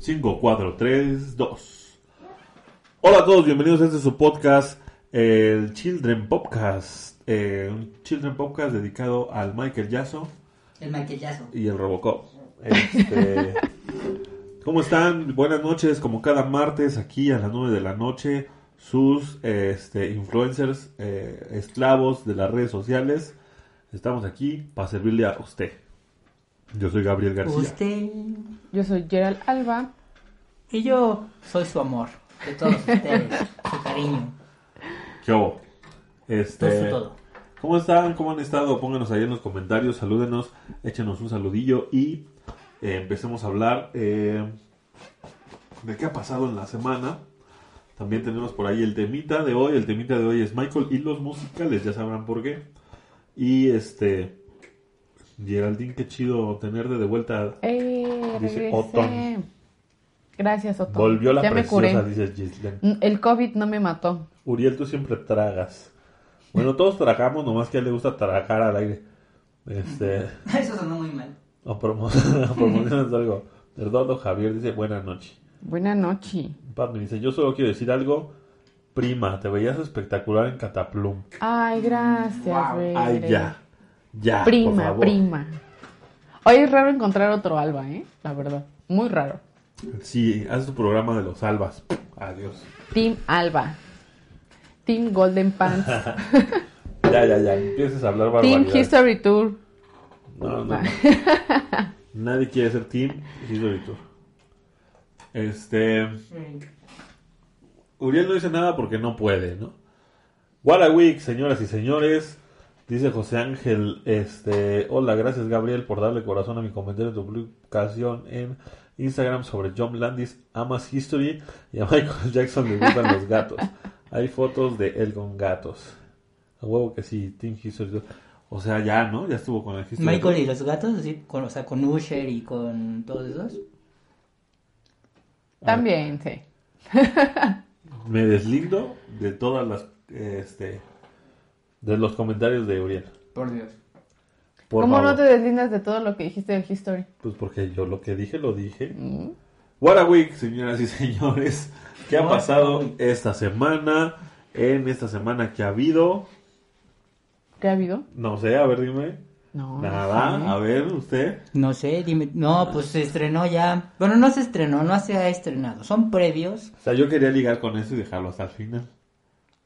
5, 4, 3, 2. Hola a todos, bienvenidos a este su podcast, el Children Podcast. Eh, un Children Podcast dedicado al Michael Yasso El maquillazo. y el Robocop. Este, ¿Cómo están? Buenas noches, como cada martes aquí a las 9 de la noche, sus este, influencers, eh, esclavos de las redes sociales. Estamos aquí para servirle a usted. Yo soy Gabriel García. Usted Yo soy Gerald Alba. y yo soy su amor. De todos ustedes. su cariño. ¿Qué hubo? Este, Todo su todo. ¿Cómo están? ¿Cómo han estado? Pónganos ahí en los comentarios, salúdenos, échenos un saludillo y eh, empecemos a hablar eh, de qué ha pasado en la semana. También tenemos por ahí el temita de hoy. El temita de hoy es Michael y los musicales, ya sabrán por qué. Y este, Geraldine, qué chido tenerte de vuelta. ¡Eh! Dice. Otón. Gracias, Otón. Volvió la ya me curé. preciosa, dice Gislen. El COVID no me mató. Uriel, tú siempre tragas. Bueno, todos tragamos, nomás que a él le gusta tragar al aire. Este, Eso sonó muy mal. o promo- o promocionas algo. Eduardo Javier dice, buenas noches. Buena noche. Me dice, yo solo quiero decir algo. Prima, te veías espectacular en Cataplum. Ay, gracias, Wow. Ay, Bere. Ya. Por Prima, favor. prima. Hoy es raro encontrar otro Alba, ¿eh? La verdad. Muy raro. Sí, haz tu programa de los albas. Adiós. Team Alba. Team Golden Pants. Ya, ya, ya. Empieces a hablar Team barbaridades. History Tour. No, no, no. Nadie quiere ser Team History Tour. Este... Uriel no dice nada porque no puede, ¿no? What a week, señoras y señores. Dice José Ángel, este, hola, gracias Gabriel por darle corazón a mi comentario en tu publicación en Instagram sobre John Landis amas History y a Michael Jackson le gustan los gatos. Hay fotos de él con gatos. A huevo que sí, Team History. O sea, ya, ¿no? Ya estuvo con el History. Michael y los gatos, así, con, o sea, con Usher y con todos esos. También, sí. Me deslindo de todas las, este, de los comentarios de Uriel. Por Dios. Por ¿Cómo favor. no te deslindas de todo lo que dijiste de History? Pues porque yo lo que dije, lo dije. Mm. What a week, señoras y señores. ¿Qué ha pasado esta semana? En esta semana que ha habido. ¿Qué ha habido? No sé, a ver, dime. No. no Nada, sé. a ver, usted. No sé, dime. No, pues se estrenó ya. Bueno, no se estrenó, no se ha estrenado. Son previos. O sea, yo quería ligar con eso y dejarlo hasta el final.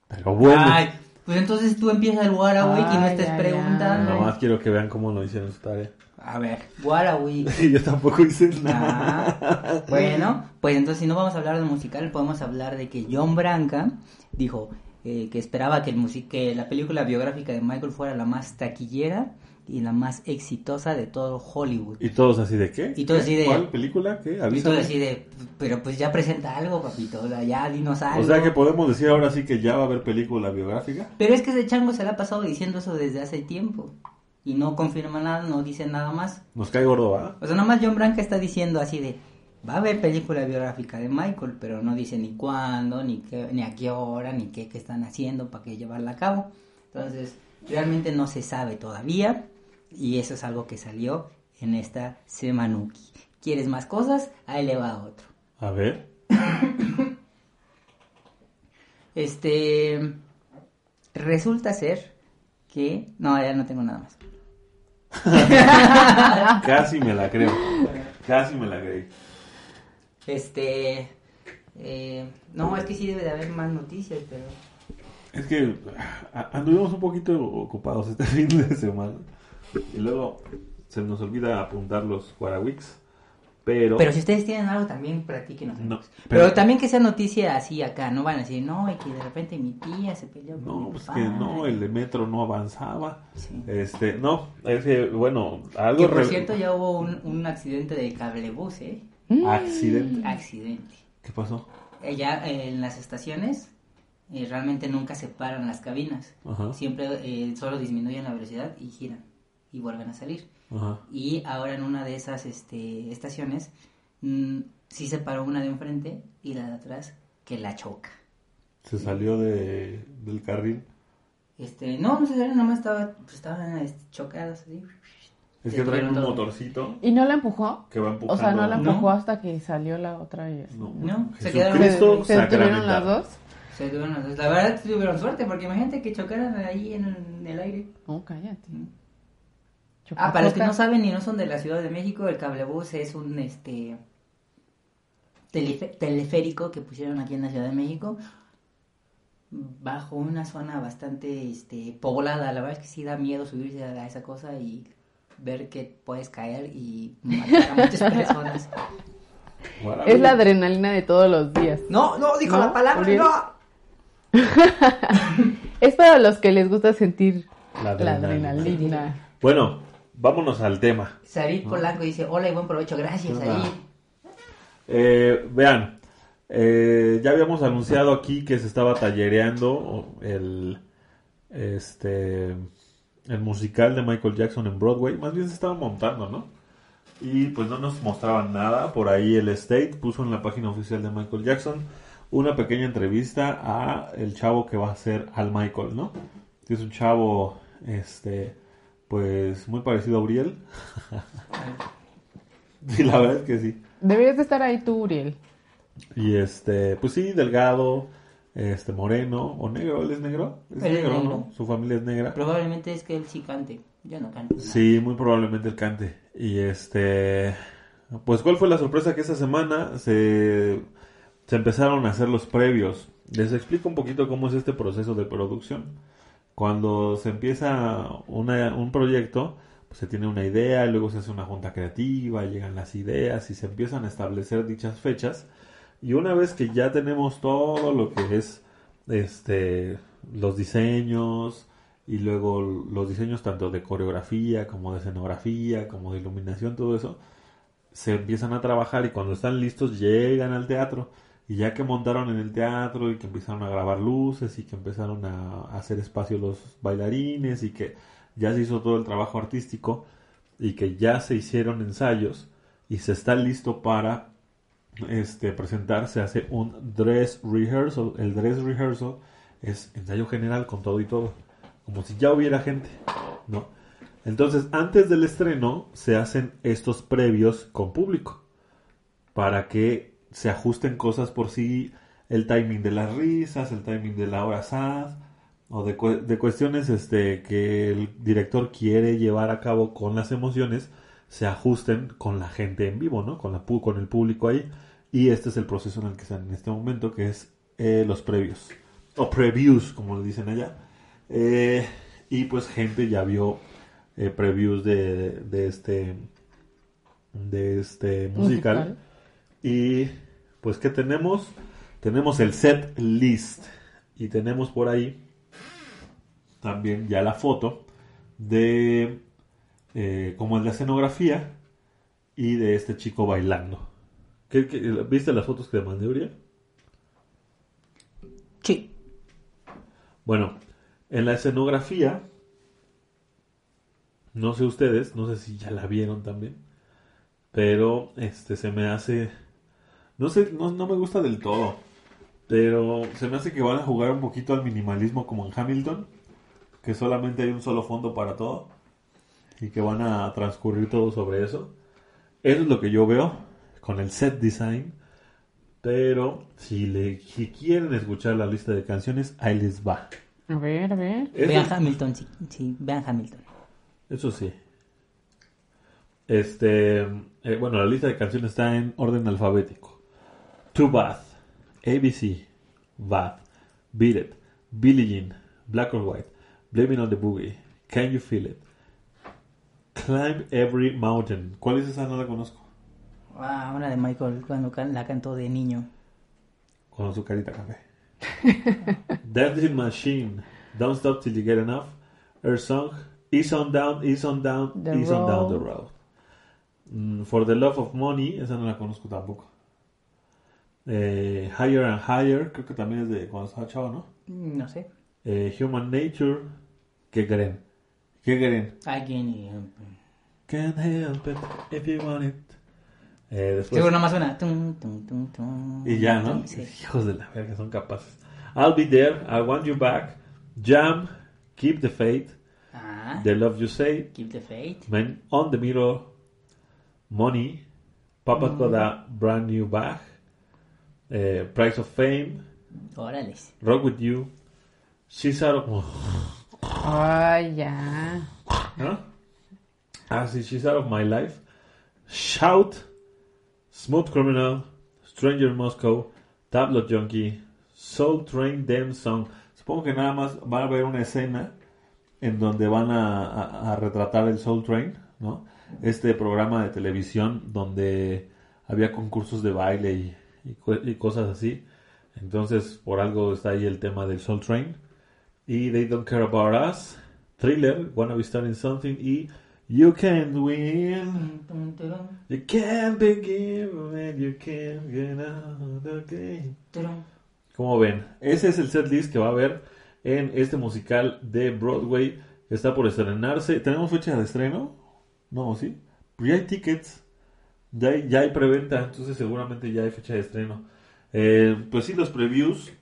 Pero bueno. Ay, pues entonces tú empiezas el Waraway y no estés ay, preguntando. Nomás quiero que vean cómo lo hicieron su tarea. A ver, Waraway. Yo tampoco hice nada. Ah, bueno, pues entonces si no vamos a hablar de musical, podemos hablar de que John Branca dijo eh, que esperaba que, el musi- que la película biográfica de Michael fuera la más taquillera y la más exitosa de todo Hollywood. Y todos así de qué? Y todos ¿Qué? así de- ¿Cuál película? ¿Qué? Y todo Avísame. así de, pero pues ya presenta algo, papito, o sea, ya dinos algo. O sea que podemos decir ahora sí que ya va a haber película biográfica. Pero es que ese chango se le ha pasado diciendo eso desde hace tiempo. Y no confirma nada, no dice nada más. Nos cae gordo, ¿va? O sea, nomás John Branca está diciendo así de, va a haber película biográfica de Michael, pero no dice ni cuándo, ni, qué, ni a qué hora, ni qué, qué están haciendo para que llevarla a cabo. Entonces, realmente no se sabe todavía y eso es algo que salió en esta Semanuki. ¿Quieres más cosas? Ahí le va otro. A ver. Este, resulta ser que... No, ya no tengo nada más. Casi me la creo. Casi me la creí. Este... eh, no, es que sí debe de haber más noticias, pero... Es que ah, anduvimos un poquito ocupados este fin de semana. Y luego se nos olvida apuntar los Guarawix. Pero, Pero si ustedes tienen algo también, practíquenos. No, pero, pero- también que sea noticia así acá, no van a decir, no, y que de repente mi tía se peleó con no, mi pues papá. que no, el de metro no avanzaba. Sí. Este, no, es que, bueno, algo Que por re- cierto ya hubo un, un accidente de cablebús, ¿eh? Mm. accidente. Accidente. ¿Qué pasó? Eh, Ya eh, en las estaciones eh, realmente nunca se paran las cabinas. Ajá. Siempre eh, solo disminuyen la velocidad y giran y vuelven a salir. Ajá. Y ahora en una de esas este, estaciones mm, sí se paró una de enfrente y la de atrás que la choca. Se salió de, del carril. Este, no, no sé, nada más estaba, pues, estaban este, chocadas así. Es Se que traen un motorcito ¿Y no la empujó? que va empujando. O sea, no la No. empujó hasta que salió la otra y. No. No, se ¿Se, quedaron- Jesucristo se detuvieron las dos? Se tuvieron las dos. La verdad tuvieron suerte porque imagínate que chocaran ahí en el aire. No, cállate. Ah, para los que no saben y no son de la Ciudad de México, el cablebús es un este teleférico que pusieron aquí en la Ciudad de México bajo una zona bastante este poblada. La verdad es que sí da miedo subirse a esa cosa y ver que puedes caer y matar a muchas personas. Es la adrenalina de todos los días. No, no, dijo ¿No? la palabra, no. Es para los que les gusta sentir La adrenalina. Bueno, vámonos al tema. Sarit Polanco dice, hola y buen provecho, gracias. Eh, vean, eh, ya habíamos anunciado aquí que se estaba tallereando el, este, el musical de Michael Jackson en Broadway. Más bien se estaba montando, ¿no? Y pues no nos mostraban nada. Por ahí el State puso en la página oficial de Michael Jackson una pequeña entrevista a el chavo que va a ser al Michael, ¿no? Que es un chavo, este, pues muy parecido a Uriel. sí, la verdad es que sí. Deberías de estar ahí tú, Uriel. Y este, pues sí, delgado, este, moreno, o negro, él es negro, es Él es negro, negro. ¿no? Su familia es negra. Probablemente es que él sí cante, yo no canto. nada. Sí, muy probablemente el cante. Y este, pues ¿cuál fue la sorpresa que esa semana se, se empezaron a hacer los previos? Les explico un poquito cómo es este proceso de producción. Cuando se empieza un proyecto, pues se tiene una idea, luego se hace una junta creativa, llegan las ideas y se empiezan a establecer dichas fechas. Y una vez que ya tenemos todo lo que es este los diseños y luego los diseños tanto de coreografía como de escenografía, como de iluminación, todo eso, se empiezan a trabajar y cuando están listos llegan al teatro. Y ya que montaron en el teatro y que empezaron a grabar luces y que empezaron a hacer espacio los bailarines y que ya se hizo todo el trabajo artístico y que ya se hicieron ensayos y se está listo para este presentar, se hace un dress rehearsal. El dress rehearsal es ensayo general con todo y todo, como si ya hubiera gente, ¿no? Entonces, antes del estreno se hacen estos previos con público para que se ajusten cosas por sí, el timing de las risas, el timing de la hora sad o de, cu- de cuestiones este, que el director quiere llevar a cabo con las emociones, se ajusten con la gente en vivo, ¿no? Con, la, con el público ahí. Y este es el proceso en el que están en este momento, que es eh, los previos. O previews, como le dicen allá. Eh, y pues gente ya vio eh, previews de, de este de este musical. Musical. Y pues ¿qué tenemos? Tenemos el set list y tenemos por ahí también ya la foto de eh, como es la escenografía y de este chico bailando. ¿Qué- qué- viste las fotos que te mandé, Uriel? Sí. Bueno, en la escenografía, no sé ustedes, no sé si ya la vieron también, pero este se me hace, no sé, no, no me gusta del todo, pero se me hace que van a jugar un poquito al minimalismo como en Hamilton, que solamente hay un solo fondo para todo y que van a transcurrir todo sobre eso. Eso es lo que yo veo con el set design. Pero si, le, si quieren escuchar la lista de canciones, ahí les va. A ver, a ver. Eso- Vean Hamilton, sí, sí, vean Hamilton. Eso sí. Este, eh, bueno, la lista de canciones está en orden alfabético. To Bath, ABC, Bath, Beat It, Billie Jean, Black or White, Blaming on the Boogie, Can You Feel It, Climb Every Mountain. ¿Cuál es esa? No la conozco. Ah, una de Michael cuando la cantó de niño. Con su carita café. Dancing Machine, Don't Stop Till You Get Enough, Her Song, Ease on Down, Ease on Down, The Ease on Down the Road. Road. Mm, For the Love of Money, esa no la conozco tampoco. Eh, higher and Higher, creo que también es de cuando estaba chavo, ¿no? Mm, No sé. Eh, Human Nature, ¿qué creen? ¿Qué creen? Alguien. y- Can't help it if you want it. Eh, después, Seguro nomás una. Tum, tum, tum, tum, Y ya, ¿no? sí. Hijos de la verga, son capaces. I'll be there, I want you back. Jam, Keep the Faith. Ah, The Love You Say, Keep the Faith. Man on the Mirror, Money, Papa's Got a Brand New Bag, eh, Price of Fame, Órales. Rock With You, She's Out of... Ay, ya. ¿no? Ah, sí, She's Out of My Life, Shout, Smooth Criminal, Stranger in Moscow, Tablet Junkie, Soul Train Them Song. Supongo que nada más va a haber una escena en donde van a, a- a retratar el Soul Train, ¿no? Este programa de televisión donde había concursos de baile y, y y cosas así. Entonces, por algo está ahí el tema del Soul Train. Y They Don't Care About Us, Thriller, Wanna Be Starting Something y You Can't Win. You can't begin and you can't get out of the game. Como ven, ese es el set list que va a haber en este musical de Broadway que está por estrenarse. ¿Tenemos fecha de estreno? No, ¿sí? Pues ya hay tickets, ya hay, ya hay preventa, entonces seguramente ya hay fecha de estreno. Eh, pues sí, los previews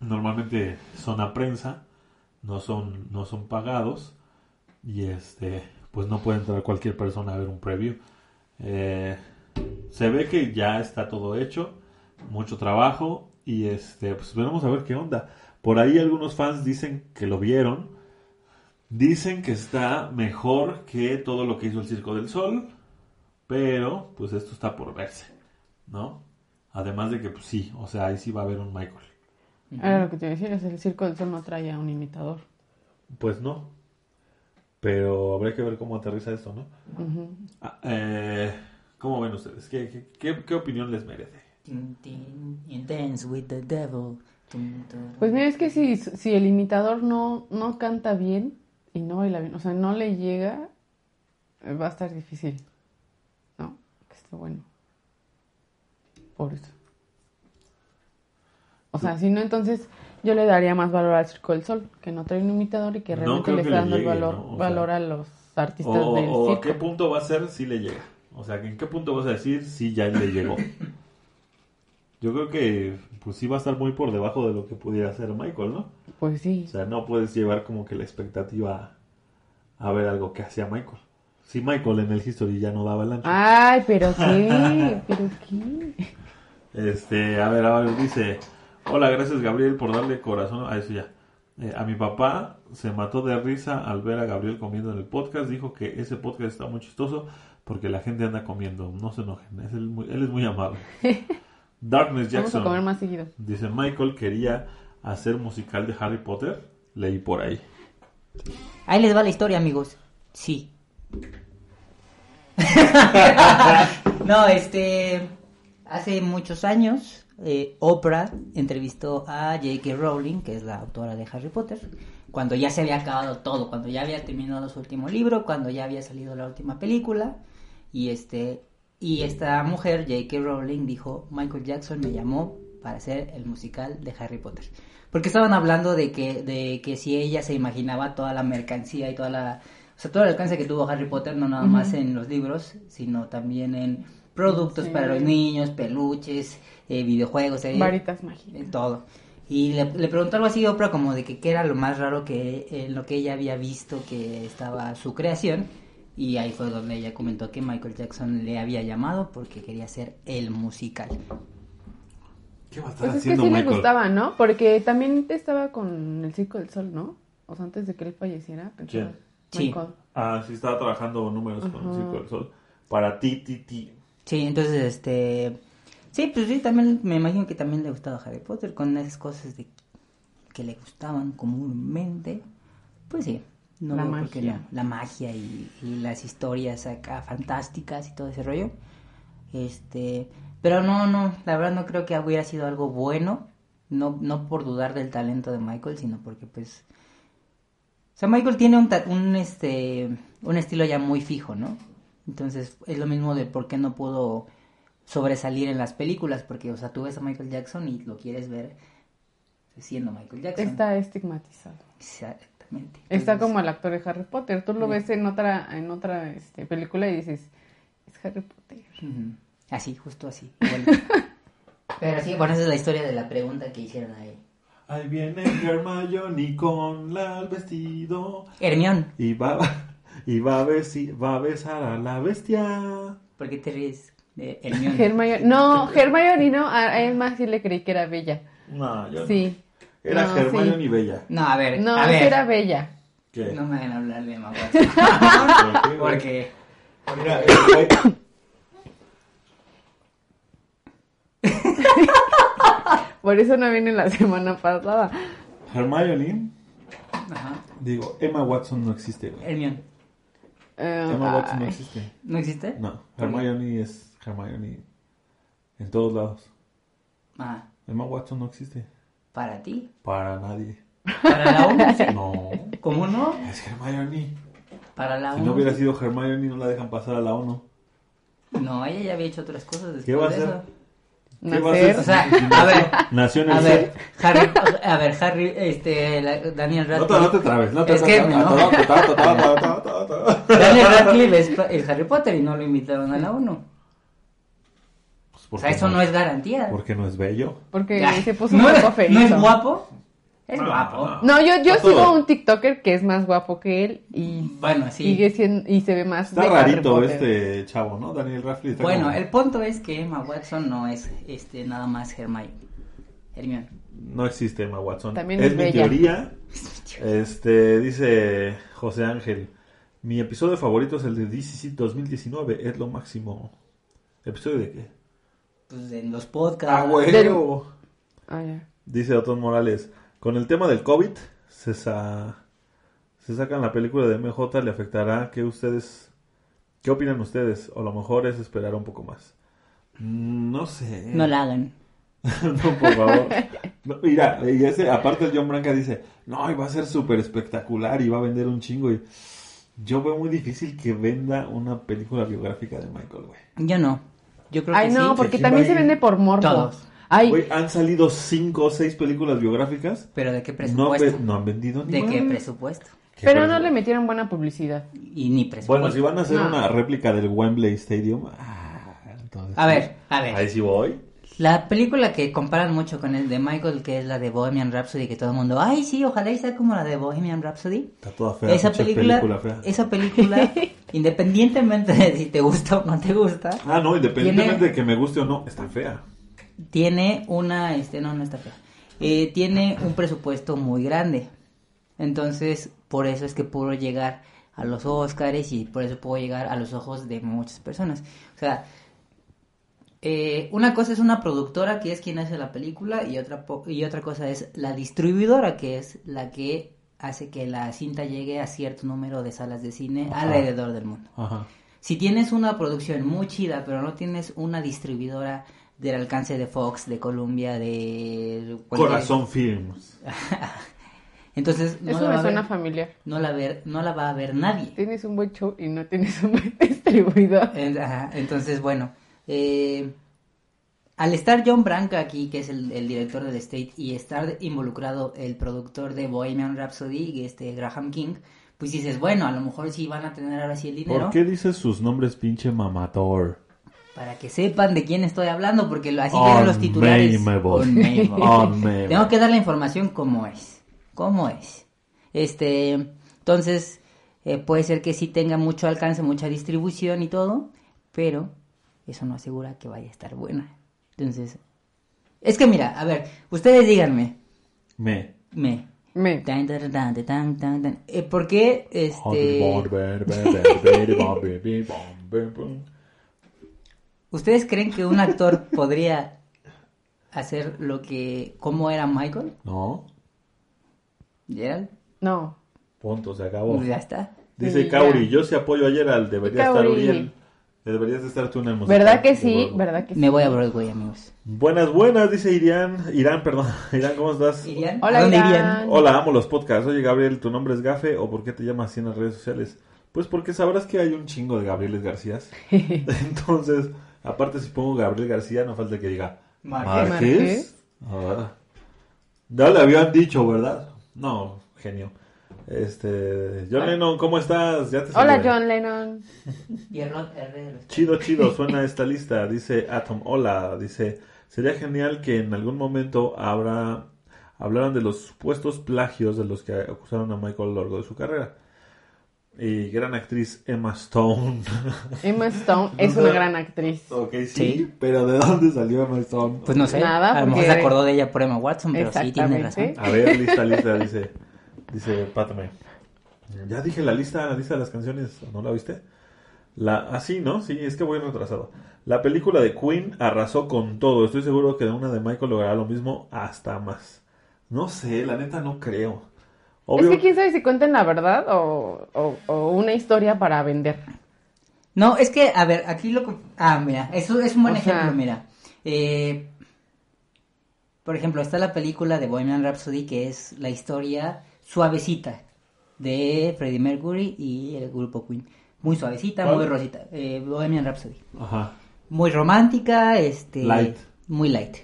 normalmente son a prensa, no son, no son pagados y este, pues no puede entrar cualquier persona a ver un preview. Eh, se ve que ya está todo hecho, mucho trabajo y este, pues veremos a ver qué onda. Por ahí algunos fans dicen que lo vieron, dicen que está mejor que todo lo que hizo el Circo del Sol, pero pues esto está por verse, ¿no? Además de que pues sí, o sea, ahí sí va a haber un Michael. Era lo que te iba a decir, es el Circo del Sol no trae a un imitador. Pues no. Pero habría que ver cómo aterriza esto, ¿no? Ah, eh, ¿Cómo ven ustedes? ¿Qué, qué, qué- qué opinión les merece? Tin, tin, you dance with the devil. Pues mira, es que si, si el imitador no, no canta bien y no baila bien, o sea, no le llega, eh, va a estar difícil. Esté bueno. Por eso. O sea, si no, entonces yo le daría más valor al Circo del Sol, que no trae un imitador y que realmente le está dando el llegue, valor, ¿no? O sea, valor a los artistas O, del o a qué circo. punto va a ser si le llega? O sea, ¿en qué punto vas a decir si ya le llegó? Yo creo que pues sí va a estar muy por debajo de lo que pudiera hacer Michael, ¿no? Pues sí. O sea, no puedes llevar como que la expectativa a ver algo que hacía Michael. Si Michael en el History ya no daba el ancho. Ay, pero qué, pero qué. Este, a ver, a ver, dice, hola, gracias Gabriel por darle corazón a eso ya. Eh, a mi papá se mató de risa al ver a Gabriel comiendo en el podcast. Dijo que ese podcast está muy chistoso porque la gente anda comiendo. No se enojen, es él, muy- él es muy amable. Darkness Vamos a comer Jackson más seguido. dice, Michael quería hacer musical de Harry Potter. Leí por ahí. Ahí les va la historia, amigos. Sí. no, este. Hace muchos años, eh, Oprah entrevistó a J.K. Rowling, que es la autora de Harry Potter, cuando ya se había acabado todo, cuando ya había terminado su último libro, cuando ya había salido la última película. Y este. Y esta mujer, J.K. Rowling, dijo: Michael Jackson me llamó para hacer el musical de Harry Potter. Porque estaban hablando de que, de que si ella se imaginaba toda la mercancía y toda la... O sea, todo el alcance que tuvo Harry Potter, no nada más en los libros, sino también en productos Sí. para los niños, peluches, eh, videojuegos, eh, Varitas mágicas. eh, todo. Y le, le preguntó algo así a Oprah como de que qué era lo más raro que en lo que ella había visto que estaba su creación. Y ahí fue donde ella comentó que Michael Jackson le había llamado porque quería hacer el musical. ¿Qué va a estar Pues es que haciendo sí le Michael? gustaba, ¿no? Porque también estaba con el Circo del Sol, ¿no? O sea, antes de que él falleciera. pensaba- ¿Quién? Sí. Michael. Ah, sí, estaba trabajando números con el. Circo del Sol. Para ti, ti, ti. Sí, entonces, este... Sí, pues sí, también me imagino que también le gustaba Harry Potter con esas cosas de que le gustaban comúnmente. Pues sí, no La magia. no. La magia y, y las historias acá fantásticas y todo ese rollo. Este... Pero no, no, la verdad no creo que hubiera sido algo bueno. No, no por dudar del talento de Michael, sino porque pues... O sea, Michael tiene un, un, este, un estilo ya muy fijo, ¿no? Entonces es lo mismo de por qué no pudo sobresalir en las películas, porque, o sea, tú ves a Michael Jackson y lo quieres ver siendo Michael Jackson. Está estigmatizado. Exactamente. Está como el actor de Harry Potter. Tú lo ves en otra, en otra este, película y dices, es Harry Potter. Así, justo así. igual. Pero sí, bueno, esa es la historia de la pregunta que hicieron ahí. Ahí viene Hermione con la- el vestido. Hermión, Y va, y va, a, besi- va a besar a la bestia. ¿por qué te ríes de Hermión? Hermione. No, Hermione no. A él más sí le creí que era bella. No, yo no. Sí. Era No, Hermione sí. y Bella. No, a ver, No, a ver. era bella. ¿Qué? No me hagan hablar de Emma ¿Por qué? Porque Mira, el güey- Por eso no viene la semana pasada. Hermione, Ajá. digo, Emma Watson no existe. güey. Hermión. Eh, Emma Watson no existe. ¿No existe? No, Hermione es Hermione en todos lados. Ah, Emma Watson no existe. para ti. Para nadie. Para la ONU. No, ¿Cómo no? es Hermione. Para la Si ONU. no hubiera sido Hermione, no la dejan pasar a la ONU. No, ella ya había hecho otras cosas después ¿Qué va a de hacer? eso. ¿Qué va a Nacer. O sea, a ver, Nació en el a ver. Harry, a ver, Harry, este, la- Daniel No te, Radcliffe. no te trabes, no te Es que, no. Daniel Radcliffe es, es Harry Potter y no lo invitaron a la ONU. O sea, eso no es garantía. Porque no es bello. Porque Ya. se puso ¿No, un es- poco ¿No es guapo? Es No, guapo. no. No, yo, yo sigo todo. a un TikToker que es más guapo que él y Bueno, sí. sigue siendo y se ve más Está rarito este chavo, ¿no? Daniel Radcliffe. está Bueno, como- el punto es que Emma Watson no es este nada más Hermione. Hermione. No existe Emma Watson. También es es mi bella. teoría. Este, dice José Ángel. Mi episodio favorito es el de DCC 2019. Es lo máximo. ¿Episodio de qué? Pues en los podcasts. Ah, huevo. Ah, ya. Dice Otón Morales. Con el tema del COVID, se, sa- se sacan la película de MJ. ¿Le afectará? ¿Qué ustedes... ¿Qué opinan ustedes? O a lo mejor es esperar un poco más. Mm, No sé. No la hagan. no, por favor. No, mira, y ese, aparte el John Branca dice, no, y va a ser súper espectacular y va a vender un chingo. Y yo veo muy difícil que venda una película biográfica de Michael, güey. Yo no. Yo creo Ay, que no, sí. porque ¿quién también se vende por morbo. Todos. Han salido cinco o seis películas biográficas. Pero ¿de qué presupuesto? no han vendido ni ¿De qué presupuesto? ¿Qué pero no le metieron buena publicidad. Y ni presupuesto. Bueno, si van a hacer No. una réplica del Wembley Stadium. ah, entonces A ver, a ver. Ahí sí voy. La película que comparan mucho con el de Michael, que es la de Bohemian Rhapsody, que todo el mundo, ay, sí, ojalá y sea como la de Bohemian Rhapsody. Está toda fea. esa película, fea. esa película, independientemente de si te gusta o no te gusta, Ah, no, independientemente tiene- de que me guste o no, está fea. Tiene una, este, no, no está fea, Eh, tiene un presupuesto muy grande. Entonces, por eso es que pudo llegar a los Oscars y por eso pudo llegar a los ojos de muchas personas. O sea, eh, una cosa es una productora que es quien hace la película y otra, y otra cosa es la distribuidora que es la que hace que la cinta llegue a cierto número de salas de cine Ajá. alrededor del mundo. Ajá. Si tienes una producción muy chida, pero no tienes una distribuidora del alcance de Fox, de Columbia, de... cualquier- Corazón Films. Entonces no Eso la, va a ver, familiar. no, la ver, no la va a ver nadie. Tienes un buen show y no tienes un buen distribuidor. Ajá, Entonces, bueno, eh, al estar John Branca aquí, que es el, el director del State, y estar involucrado el productor de Bohemian Rhapsody, este Graham King, pues dices, bueno, a lo mejor sí van a tener ahora sí el dinero ¿Por qué dices sus nombres pinche mamator? Para que sepan de quién estoy hablando, porque lo- así vienen los titulares. Unnameable. Tengo que dar la información como es. ¿Cómo es? Este, entonces, eh, puede ser que sí tenga mucho alcance, mucha distribución y todo, pero eso no asegura que vaya a estar buena. Entonces, es que mira, a ver, ustedes díganme, Me. me, Me. tan, tan, tan, tan, tan, tan, tan, eh, ¿por qué este, ustedes creen que un actor podría hacer lo que, cómo era Michael? No, Gerald, No. punto, se acabó. pues ya está. Dice Sí, Kauri, ya. yo sí apoyo a Gerald, debería estar. Uriel. Deberías de estar tú en el musical. ¿Verdad que sí? ¿Verdad que sí? Me voy a Broadway, amigos. Buenas, buenas, dice Irán. Irán, perdón. Irán, ¿cómo estás? ¿Irían? Hola, ¿A dónde Irán. Hola, amo los podcasts. Oye, Gabriel, ¿tu nombre es Gafe o por qué te llamas así en las redes sociales? Pues porque sabrás que hay un chingo de Gabrieles Garcías. Entonces, aparte si pongo Gabriel García, no falta que diga Márquez. Márquez. Ah, ya le habían dicho, ¿verdad? No, genio. Este, John Lennon, ¿cómo estás? Ya te Hola, saludé. John Lennon. Chido, chido, suena esta lista. Dice Atom, hola. Dice, sería genial que en algún momento habrá, hablaron de los supuestos plagios de los que acusaron a Michael a lo largo de su carrera. Y gran actriz Emma Stone. Emma Stone es una gran actriz. ok, sí, Sí. pero ¿de dónde salió Emma Stone? Pues no sé. Nada, a lo mejor se acordó de ella por Emma Watson, pero sí tiene razón. Exactamente. A ver, lista, lista, dice, dice Pátame. Ya dije la lista, la lista de las canciones, ¿no la viste? La, ah, sí, ¿no? Sí, es que voy retrasado. La película de Queen arrasó con todo. Estoy seguro que una de Michael logrará lo mismo hasta más. No sé, la neta no creo. Obvio. Es que quién sabe si cuenten la verdad o, o- o una historia para vender. No, es que, a ver, aquí lo... que- Ah, mira, eso es un buen O sea- ejemplo, mira. Eh, por ejemplo, está la película de Bohemian Rhapsody, que es la historia suavecita de Freddie Mercury y el grupo Queen. Muy suavecita, ¿Cuál? muy rosita. Eh, Bohemian Rhapsody. Ajá. Muy romántica, este... Light. Muy light.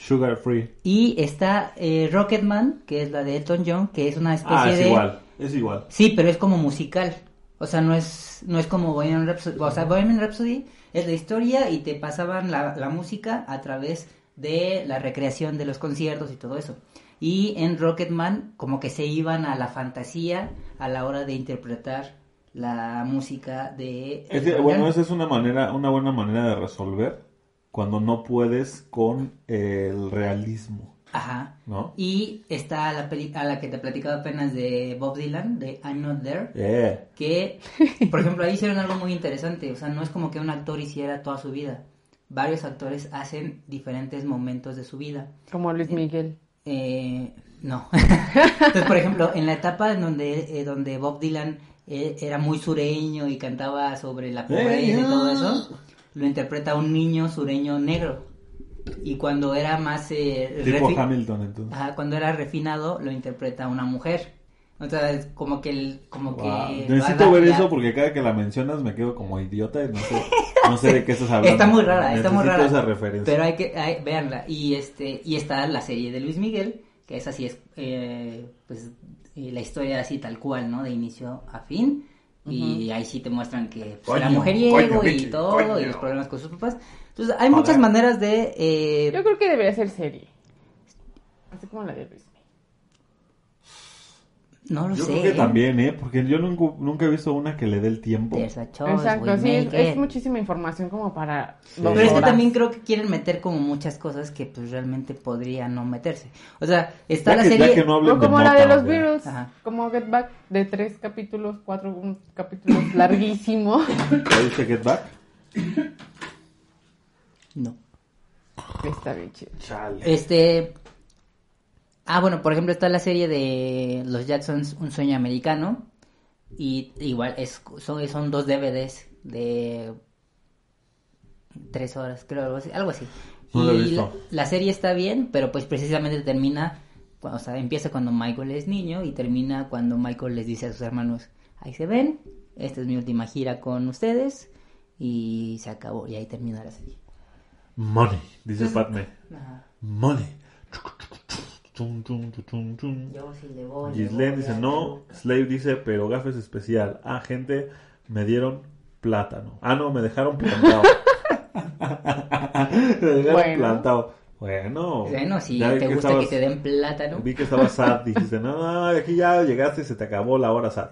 Sugar Free. Y está eh, Rocketman, que es la de Elton John, que es una especie Ah, es de... igual. Es igual. Sí, pero es como musical. O sea, no es, no es como Bohemian Rhapsody. O sea, Bohemian Rhapsody es la historia y te pasaban la, la música a través de la recreación de los conciertos y todo eso. Y en Rocketman como que se iban a la fantasía a la hora de interpretar la música de... Es bueno, esa es una manera, una buena manera de resolver cuando no puedes con el realismo, Ajá. ¿no? Y está la peli a la que te platicaba apenas de Bob Dylan, de I'm Not There. Yeah. que, por ejemplo, ahí hicieron algo muy interesante, o sea, no es como que un actor hiciera toda su vida, varios actores hacen diferentes momentos de su vida. Como Luis Miguel. Eh, no. Entonces, por ejemplo, en la etapa en donde, eh, donde Bob Dylan eh, era muy sureño y cantaba sobre la pobreza y todo eso, lo interpreta un niño sureño negro. Y cuando era más... eh, Tipo Hamilton, entonces. Ajá, cuando era refinado lo interpreta una mujer. Entonces, como que el, como Wow. que Necesito ver eso porque cada que la mencionas me quedo como idiota y no sé, no sé de qué estás hablando. Está muy rara, está muy rara. esa referencia. Pero hay que, hay, véanla. Y este, y está la serie de Luis Miguel, que esa sí es, eh, pues, eh, la historia así tal cual, ¿no? De inicio a fin. Y ahí sí te muestran que pues, era Coño, mujeriego coño, y todo, coño. y los problemas con sus papás. Entonces, hay muchas maneras de... eh, Yo creo que debería ser serie. Así como la de Luis. No lo Yo sé. creo que ¿eh? también, ¿eh? Porque yo nunca, nunca he visto una que le dé el tiempo. Choice, Exacto, sí, es, muchísima información como para Sí. Pero es que también creo que quieren meter como muchas cosas que pues realmente podrían no meterse. O sea, está Ya la que, serie... que no O como de la de los virus, Ajá. como Get Back, de tres capítulos, cuatro un capítulos larguísimo. ¿Ya viste Get Back? No. Está bien chido. Chale. Este. Ah, bueno, por ejemplo, está la serie de Los Jacksons, Un sueño americano. Y igual, es, son, son dos DVDs de tres horas, creo, algo así. Algo así. No lo he y visto. la, la serie está bien, pero pues precisamente termina, o sea, empieza cuando Michael es niño y termina cuando Michael les dice a sus hermanos, ahí se ven, esta es mi última gira con ustedes y se acabó y ahí termina la serie. Money, dice Padme. Money. Tum, tum, tum, tum, tum. Yo sí le voy. voy dice no, Slave dice, pero gafes especial. Ah, gente, me dieron plátano. Ah, no, me dejaron plantado. me dejaron Bueno. plantado. Bueno, Bueno, si te que gusta estabas- que te den plátano. Vi que estaba sad, dijiste, no, no, aquí ya llegaste y se te acabó la hora sad.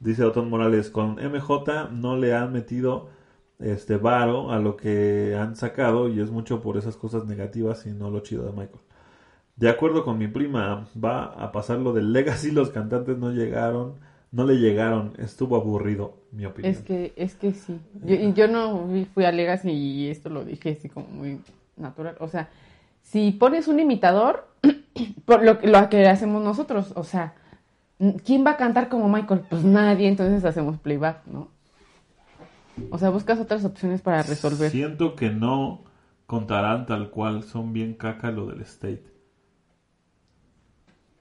Dice Otón Morales, con MJ no le han metido este varo a lo que han sacado y es mucho por esas cosas negativas y no lo chido de Michael. De acuerdo con mi prima, va a pasar lo del Legacy, los cantantes no llegaron, no le llegaron, estuvo aburrido, mi opinión. Es que, es que sí. Yo, y yo no fui a Legacy y esto lo dije así como muy natural. O sea, si pones un imitador, por lo, que- lo que hacemos nosotros, o sea, ¿quién va a cantar como Michael? Pues nadie, entonces hacemos playback, ¿no? O sea, buscas otras opciones para resolver. Siento que no contarán tal cual, son bien caca lo del state.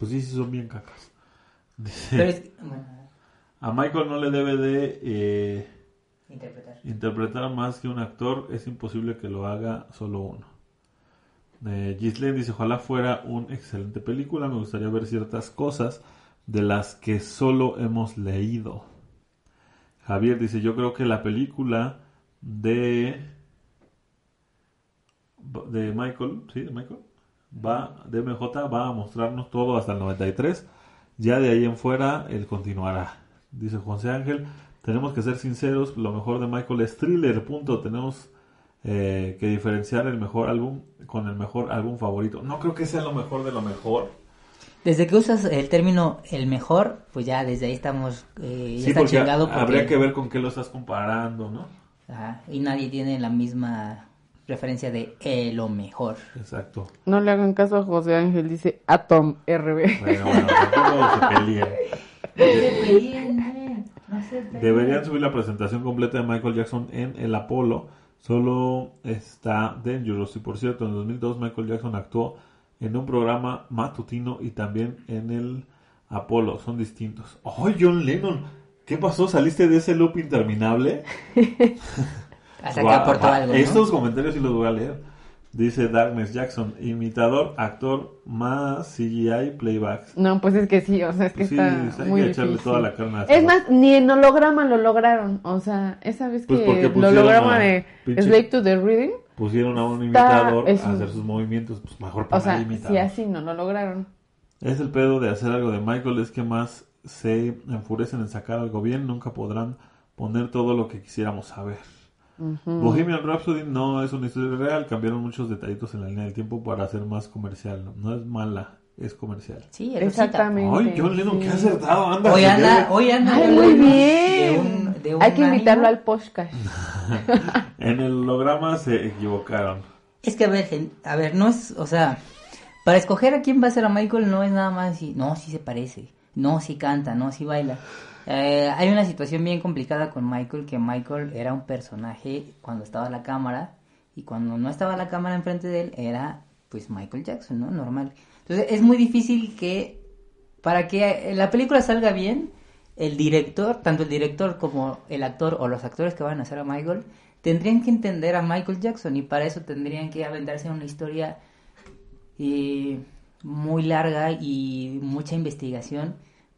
Pues sí, sí son bien cacas. Dice. Bueno, a Michael no le debe de eh, interpretar. interpretar más que un actor, es imposible que lo haga solo uno. Eh, dice, ojalá fuera una excelente película, me gustaría ver ciertas cosas de las que solo hemos leído. Javier dice, yo creo que la película de de Michael, ¿sí? De Michael, va, DMJ va a mostrarnos todo hasta el 93. Ya de ahí en fuera, él continuará. Dice José Ángel, tenemos que ser sinceros, lo mejor de Michael es thriller, punto. Tenemos eh, que diferenciar el mejor álbum con el mejor álbum favorito. No creo que sea lo mejor de lo mejor. Desde que usas el término el mejor, pues ya desde ahí estamos, eh, ya Sí, está porque chingado. porque- habría que ver con qué lo estás comparando, ¿no? Ajá, y nadie tiene la misma referencia de eh, lo mejor. Exacto. No le hagan caso a José Ángel, dice Atom RB. Bueno, bueno, tampoco se peleen. Deberían subir la presentación completa de Michael Jackson en el Apolo. Solo está Dangerous. Y por cierto, en 2002 Michael Jackson actuó en un programa matutino y también en el Apolo. Son distintos. ¡Oh, John Lennon! ¿Qué pasó? ¿Saliste de ese loop interminable? Hasta que Guau, aportó algo. ¿no? Estos comentarios sí los voy a leer. Dice Darkness Jackson, imitador, actor, más CGI, playbacks. No, pues es que sí, o sea, es que Pues sí, está hay muy que echarle difícil. toda la carne a Es más, ni en holograma lo lograron. O sea, esa vez Pues que el pusieron holograma a de pinche- Slave to the Reading, Pusieron a un Está- imitador es a un- hacer sus movimientos, pues mejor o para sea, el si imitador. así no lo lograron. Es el pedo de hacer algo de Michael, es que más se enfurecen en sacar algo bien, nunca podrán poner todo lo que quisiéramos saber. Bohemian Rhapsody no es una historia real, cambiaron muchos detallitos en la línea del tiempo para hacer más comercial. No, No es mala, es comercial. Sí, Exactamente. Ay, John Lennon, sí. qué acertado, anda. Hoy anda, ya- hoy anda. Ay, de muy bien. de un- de un Hay que invitarlo ánimo. al podcast. En el holograma se equivocaron. Es que a ver, a ver, no es, o sea, para escoger a quién va a ser a Michael no es nada más y no, sí se parece, no, sí canta, no, sí baila. Eh, hay una situación bien complicada con Michael, que Michael era un personaje cuando estaba la cámara y cuando no estaba la cámara enfrente de él era pues Michael Jackson, ¿no? Normal. Entonces es muy difícil que para que la película salga bien, el director, tanto el director como el actor o los actores que van a hacer a Michael, tendrían que entender a Michael Jackson y para eso tendrían que aventarse una historia eh, muy larga y mucha investigación.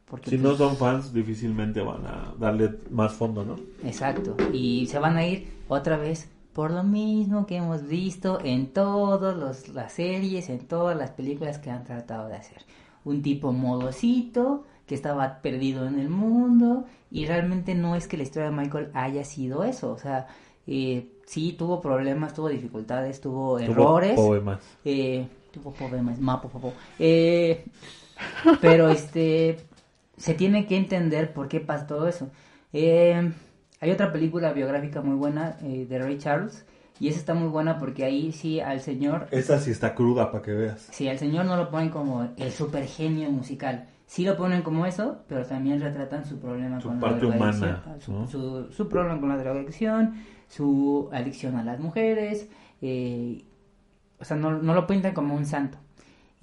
Porque, Si pues, no son fans, difícilmente van a darle más fondo, ¿no? Exacto. Y se van a ir otra vez por lo mismo que hemos visto en todas las series, en todas las películas que han tratado de hacer. Un tipo modosito que estaba perdido en el mundo y realmente no es que la historia de Michael haya sido eso. O sea, eh, sí tuvo problemas, tuvo dificultades, tuvo errores. Tuvo poemas. Eh, tuvo problemas, mapo, popo. Eh, pero este se tiene que entender por qué pasa todo eso. Eh, hay otra película biográfica muy buena eh, de Ray Charles y esa está muy buena porque ahí sí al señor, Esa sí está cruda para que veas. sí al señor no lo ponen como el super genio musical. Sí lo ponen como eso, pero también retratan su problema Su con parte la humana, su, ¿no? su- su problema con la drogadicción, su adicción a las mujeres, eh, o sea, no, no lo pintan como un santo.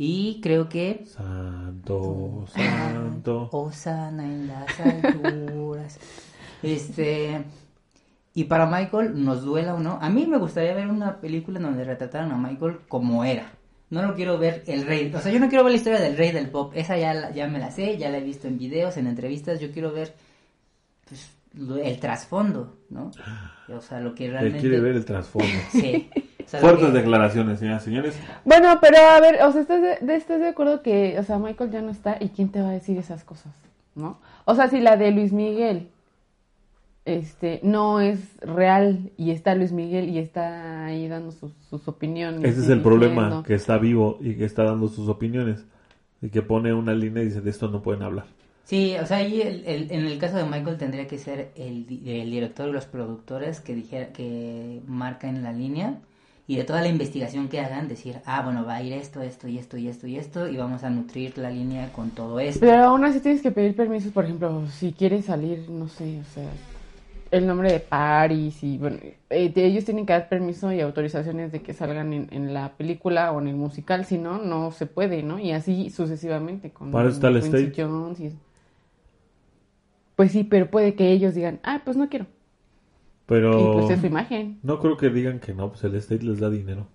Y creo que Santo, santo. Osana en las alturas. este. Y para Michael, nos duela o no. A mí me gustaría ver una película en donde retrataran a Michael como era. No lo quiero ver el rey. O sea, yo no quiero ver la historia del rey del pop. Esa ya, ya me la sé, ya la he visto en videos, en entrevistas. Yo quiero ver pues, el trasfondo, ¿no? O sea, lo que Él realmente. quiere ver el trasfondo. Sí. Sea, Fuertes que- declaraciones, señoras y señores. Bueno, pero a ver, o sea, ¿estás de, estás de acuerdo que, o sea, Michael ya no está y quién te va a decir esas cosas, ¿no? O sea, si la de Luis Miguel, este, no es real y está Luis Miguel y está ahí dando sus, sus opiniones. Ese es y el problema, diciendo- que está vivo y que está dando sus opiniones. Y que pone una línea y dice, de esto no pueden hablar. Sí, o sea, ahí el- el- en el caso de Michael tendría que ser el director y los productores que dijera, que marcan la línea y de toda la investigación que hagan decir, ah, bueno, va a ir esto, esto y esto y esto y esto y vamos a nutrir la línea con todo esto. Pero aún así tienes que pedir permisos, por ejemplo, si quieres salir, no sé, o sea, el nombre de Paris y, bueno, eh, ellos tienen que dar permiso y autorizaciones de que salgan en, en la película o en el musical, si no, no se puede, ¿no? Y así sucesivamente con Para eso. Jones y- Pues sí, pero puede que ellos digan, ah, pues no quiero. Pero Y pues es su imagen. no creo que digan que no, pues el state les da dinero.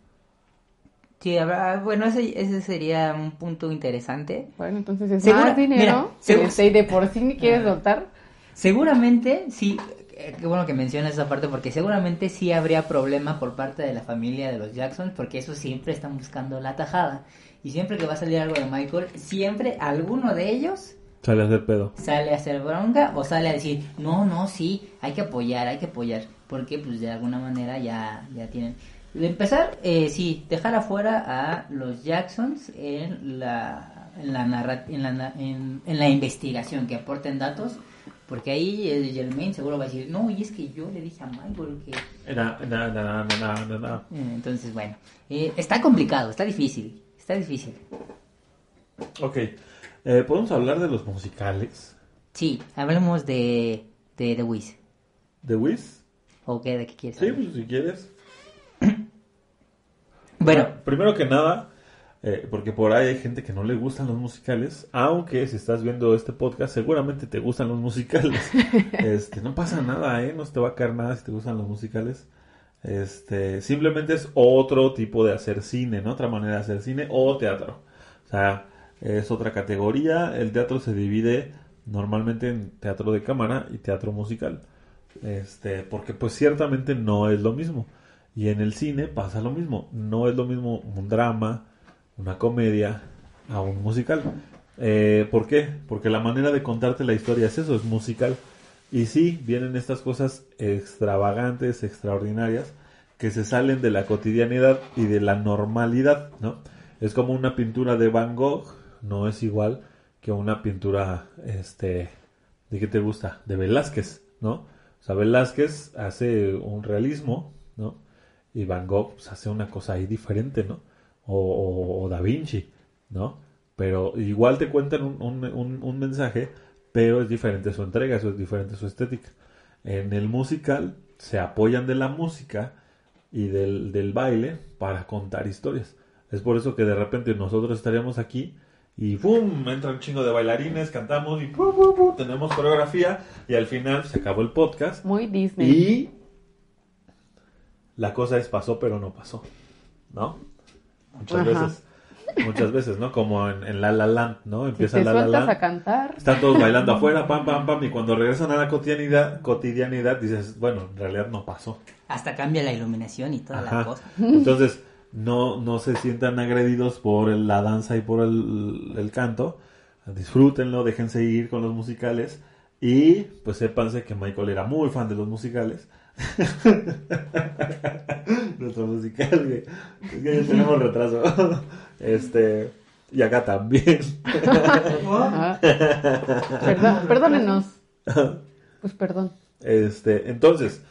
Sí, habrá, bueno, ese, ese sería un punto interesante. Bueno, entonces es Segura- más dinero. mira, que seguro- este, y de por sí ni quieres soltar. Seguramente, sí, eh, qué bueno que mencionas esa parte porque seguramente sí habría problema por parte de la familia de los Jackson porque eso siempre están buscando la tajada. Y siempre que va a salir algo de Michael, siempre alguno de ellos Sale a hacer pedo. sale a hacer bronca o sale a decir, no, no, sí, hay que apoyar, hay que apoyar. Porque pues de alguna manera ya, ya tienen... De empezar, eh, sí, dejar afuera a los Jacksons en la, en la, narra- en la, en, en la investigación, que aporten datos. Porque ahí el Germain seguro va a decir, no, y es que yo le dije a Michael que... Na, na. Eh, Entonces, bueno, eh, está complicado, está difícil, está difícil. Ok. Eh, ¿Podemos hablar de los musicales? Sí, hablemos de, de The Wiz. ¿De Wiz? ¿O qué, de qué quieres Sí, hablar? pues si quieres. Bueno, primero que nada, eh, porque por ahí hay gente que no le gustan los musicales, aunque si estás viendo este podcast, seguramente te gustan los musicales. este, no pasa nada, ¿eh? No se te va a caer nada si te gustan los musicales. Este, simplemente es otro tipo de hacer cine, ¿no? Otra manera de hacer cine o teatro. O sea, es otra categoría. El teatro se divide normalmente en teatro de cámara y teatro musical. Este, porque pues ciertamente no es lo mismo. Y en el cine pasa lo mismo. No es lo mismo un drama, una comedia, a un musical. Eh, ¿Por qué? Porque la manera de contarte la historia es eso, es musical. Y sí, vienen estas cosas extravagantes, extraordinarias, que se salen de la cotidianidad y de la normalidad, ¿no? Es como una pintura de Van Gogh, no es igual que una pintura, este, ¿de qué te gusta? De Velázquez, ¿no? O sea, Velázquez hace un realismo, ¿no? Y Van Gogh pues, hace una cosa ahí diferente, ¿no? O, Da Vinci, ¿no? Pero igual te cuentan un mensaje, pero es diferente su entrega, eso es diferente su estética. En el musical se apoyan de la música y del, del baile para contar historias. Es por eso que de repente nosotros estaríamos aquí y ¡pum! Entra un chingo de bailarines, cantamos y ¡pum, pum, pum! tenemos coreografía y al final se acabó el podcast Muy Disney. y la cosa es pasó pero no pasó, ¿no? Muchas Ajá. veces, muchas veces, ¿no? Como en, en La La Land, ¿no? Si Empieza te La La Land. a cantar, Están todos bailando afuera, pam, pam, pam, y cuando regresan a la cotidianidad, cotidianidad dices, bueno, en realidad no pasó. hasta cambia la iluminación y toda la Ajá. cosa. Entonces, no, no se sientan agredidos por la danza y por el, el canto. Disfrútenlo, déjense ir con los musicales. Y pues sépanse que Michael era muy fan de los musicales. Nuestro musical, güey. Es que ya tenemos retraso. Este, y acá también. perdón, perdónenos. Pues perdón. Este, entonces,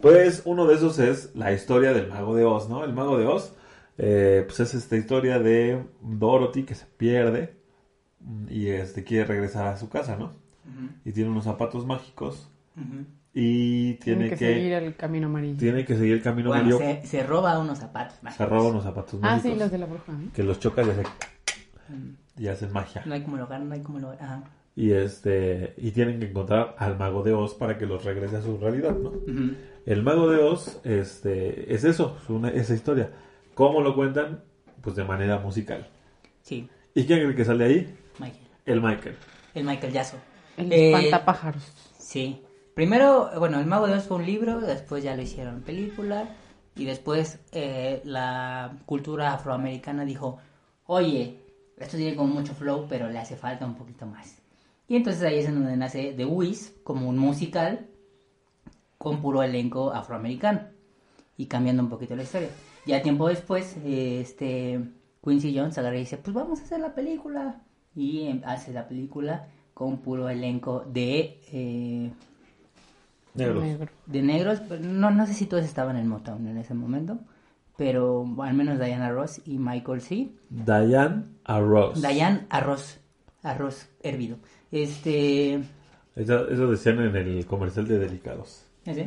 pues uno de esos es la historia del mago de Oz, ¿no? El mago de Oz, eh, pues es esta historia de Dorothy que se pierde y este quiere regresar a su casa, ¿no? Y tiene unos zapatos mágicos y Tiene tiene, que, que, seguir el camino amarillo. tiene que seguir el camino Bueno, amarillo. se, se roba unos zapatos. Se roba unos zapatos Ah, mágicos sí, los de la bruja. ¿eh? que los choca y, hace- Mm, y hacen magia. No hay como lograr, no hay como lograr. Ajá. Y este y tienen que encontrar al mago de Oz para que los regrese a su realidad, ¿no? El mago de Oz, este, es eso, es una- esa historia. ¿Cómo lo cuentan? Pues de manera musical. Sí, ¿Y quién cree que sale ahí? Michael. El Michael. El Michael Yasso. El Eh, espantapájaros. Sí. Primero, bueno, El Mago de Oz fue un libro, después ya lo hicieron película, y después eh, la cultura afroamericana dijo, oye, esto tiene como mucho flow, pero le hace falta un poquito más. Y entonces ahí es en donde nace The Wiz, como un musical con puro elenco afroamericano, y cambiando un poquito la historia. Ya tiempo después, este Quincy Jones agarra y dice, pues vamos a hacer la película, y em, hace la película con puro elenco de... eh, Negros. Negro. de negros, no, no sé si todos estaban en Motown en ese momento, pero al menos Diana Ross y Michael sí. Diane Arroz. Diane Arroz, arroz hervido. Este, Eso, eso decían en el comercial de Delicados.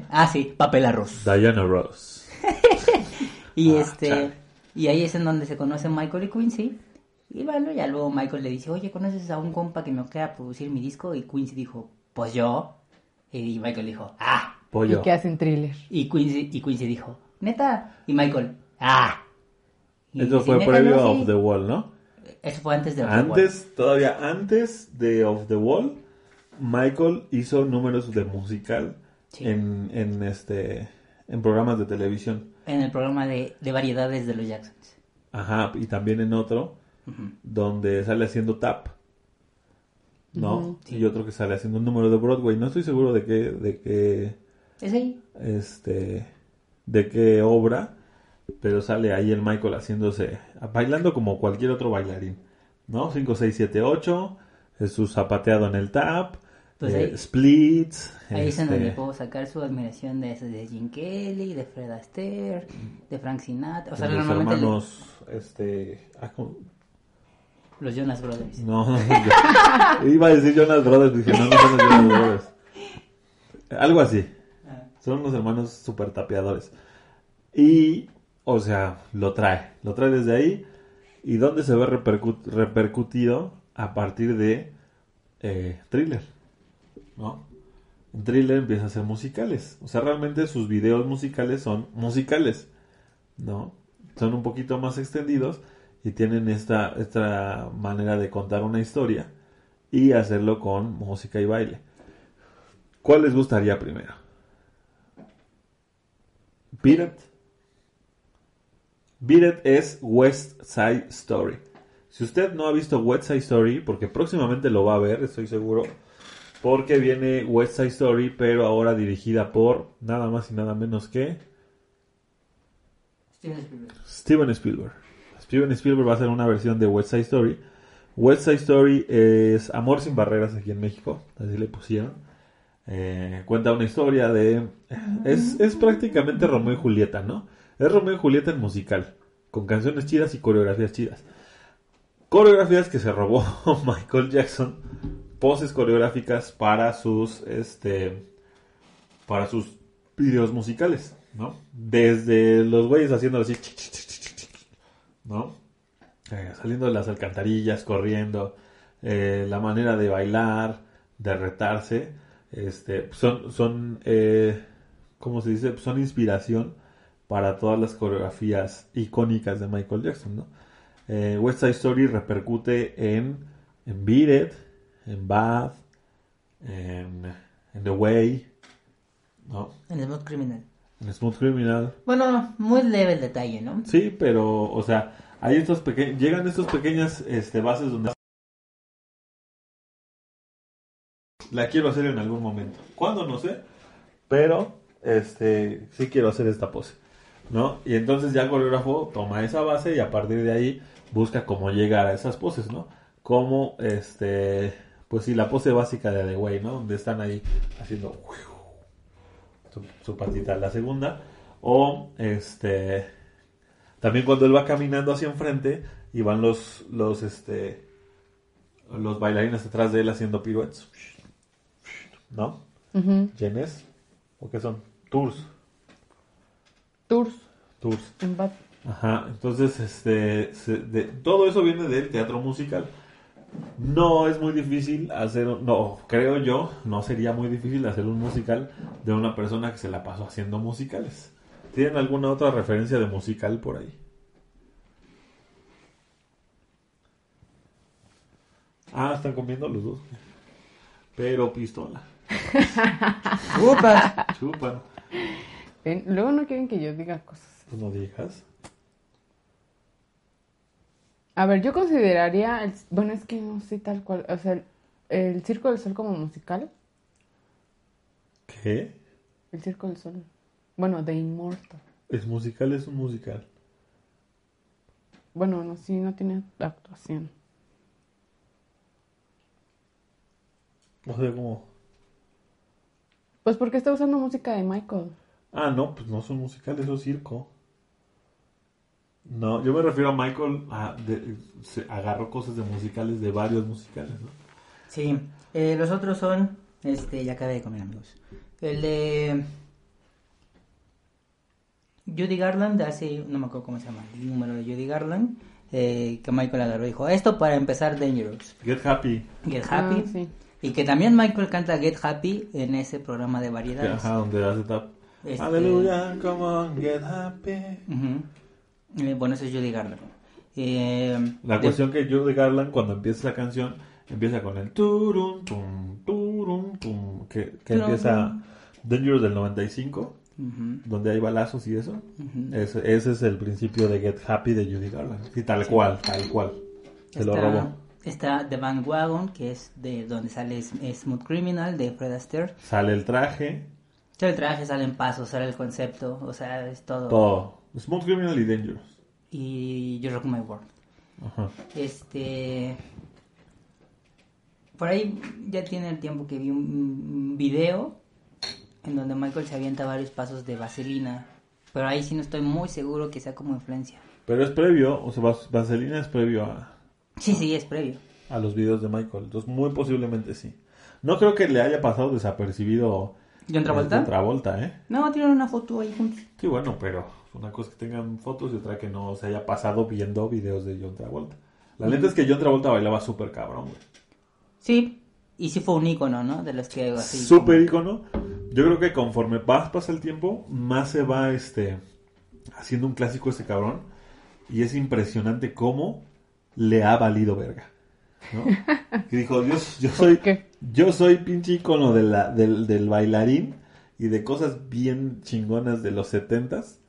ah sí, papel arroz. Diana Ross. Y Ah, este, chale. y ahí es en donde se conocen Michael y Quincy. Y bueno, ya luego Michael le dice, oye, ¿conoces a un compa que me quiera producir mi disco? Y Quincy dijo, pues yo. Y Michael dijo, ah. Pollo. Y que hacen thriller. Y Quincy, y Quincy dijo, neta. Y Michael, ah. Y Eso dice, fue "Neta, previo no, a sí". Off the Wall, ¿no? Eso fue antes de Off the Wall. Antes, todavía antes de Off the Wall, Michael hizo números de musical Sí. en, en este en programas de televisión. En el programa de, de variedades de los Jacksons. Ajá, y también en otro donde sale haciendo tap. ¿No? Y otro que sale haciendo un número de Broadway. No estoy seguro de qué, de qué, ¿Es ahí? este, de qué obra, pero sale ahí el Michael haciéndose, bailando como cualquier otro bailarín. ¿No? 5, 6, 7, 8. Es su zapateado en el tap. Pues eh, ahí- splits. Ahí es en este, donde puedo sacar su admiración de, de Jim Kelly, de Fred Astaire, de Frank Sinatra. O sea, los normalmente le- hermanos, este, ah, los Jonas Brothers. No, yo- iba a decir Jonas Brothers, dije, no, no son los Jonas Brothers. Algo así. Ah, Son unos hermanos super tapeadores. Y, o sea, lo trae. Lo trae desde ahí. ¿Y dónde se ve repercu- repercutido? A partir de eh, Thriller. ¿No? Thriller empieza a hacer musicales. O sea, realmente sus videos musicales son musicales. ¿No? Son un poquito más extendidos. Y tienen esta, esta manera de contar una historia. Y hacerlo con música y baile. ¿Cuál les gustaría primero? Beat It es West Side Story. Si usted no ha visto West Side Story, porque próximamente lo va a ver, estoy seguro, porque viene West Side Story, pero ahora dirigida por nada más y nada menos que Steven Spielberg. Steven Spielberg. Steven Spielberg va a hacer una versión de West Side Story. West Side Story es Amor sin barreras aquí en México, así le pusieron. Eh, cuenta una historia de... Es, es prácticamente Romeo y Julieta, ¿no? Es Romeo y Julieta en musical, con canciones chidas y coreografías chidas. Coreografías que se robó Michael Jackson, poses coreográficas para sus, este, para sus videos musicales, ¿no? Desde los güeyes haciendo así, ¿no? Eh, saliendo de las alcantarillas, corriendo, eh, la manera de bailar, de retarse, este, son, son, eh, ¿cómo se dice? Son inspiración para todas las coreografías icónicas de Michael Jackson, ¿no? Eh, West Side Story repercute en, en en Bad, en, en The Way, ¿no? En Smooth Criminal. En Smooth Criminal. Bueno, muy leve el detalle, ¿no? Sí, pero, o sea, hay estos pequeños, llegan estos pequeñas este, bases donde la quiero hacer en algún momento. ¿Cuándo? No sé, pero este, sí quiero hacer esta pose, ¿no? Y entonces ya el coreógrafo toma esa base y a partir de ahí busca cómo llegar a esas poses, ¿no? Como, este, pues sí, la pose básica de The Way, ¿no? Donde están ahí haciendo su, su patita. La segunda, o este, también cuando él va caminando hacia enfrente y van los, los, este, los bailarines detrás de él haciendo piruetas. ¿No? Ujú. ¿Quiénes? ¿O qué son? Tours. Tours Tours. Ajá, entonces, este, se- de- todo eso viene del teatro musical. No es muy difícil hacer, no, creo yo, no sería muy difícil hacer un musical de una persona que se la pasó haciendo musicales. ¿Tienen alguna otra referencia de musical por ahí? Ah, están comiendo los dos. Pero pistola. ¡Upa! Chupan. Ven, Luego no quieren que yo diga cosas. Pues no digas. A ver, yo consideraría, el- bueno, es que no sé tal cual, o sea, el, el Circo del Sol como musical, ¿Qué? el Circo del Sol, bueno, de Immortal. Es musical, es un musical. Bueno, no, sí, no tiene actuación. No sé cómo. Pues porque está usando música de Michael. Ah, no, pues no son musicales, eso es circo. No, yo me refiero a Michael, a- de- se agarró cosas de musicales, de varios musicales, ¿no? Sí, eh, los otros son, este, ya acabé de comer amigos. El de Judy Garland, hace, no me acuerdo cómo se llama, el número de Judy Garland, eh, que Michael agarró y dijo, esto para empezar Dangerous, Get Happy. Get Happy, Ah, sí. y que también Michael canta Get Happy en ese programa de variedades. Ajá, donde hace tap. Este- Aleluya, come on, get happy. Eh, bueno, ese es Judy Garland. Eh, La de- cuestión que Judy Garland, cuando empieza la canción, empieza con el turun, tum, turun, tum, que, empieza Dangerous del 95, Ujú, donde hay balazos y eso. Ese, ese es el principio de Get Happy de Judy Garland. Sí, tal cual, tal cual. Se lo Está- robó. Está The Bandwagon, que es de donde sale Smooth Criminal de Fred Astaire. Sale el traje, Sale el traje, salen pasos, sale el concepto, o sea, es todo. todo. Smooth Criminal y Dangerous. Y You Rock My World. Ajá. Este. Por ahí ya tiene el tiempo que vi un, video en donde Michael se avienta varios pasos de vaselina. Pero ahí sí no estoy muy seguro que sea como influencia. Pero es previo, o sea, Vas- Vaselina es previo a, Sí, sí, es previo. a los videos de Michael. Entonces, muy posiblemente sí. No creo que le haya pasado desapercibido. ¿John Travolta? John Travolta, ¿eh? No, tienen una foto ahí juntos. Sí, bueno, pero una cosa que tengan fotos y otra que no se haya pasado viendo videos de John Travolta. La neta es que John Travolta bailaba súper cabrón, güey. Sí, y sí fue un ícono, ¿no? De los que así. Súper ícono. Yo creo que conforme más pasa el tiempo, más se va este haciendo un clásico este cabrón. Y es impresionante cómo le ha valido verga. ¿no? Que dijo, Dios, yo soy, yo soy pinche ícono de la, del, del bailarín y de cosas bien chingonas de los setentas.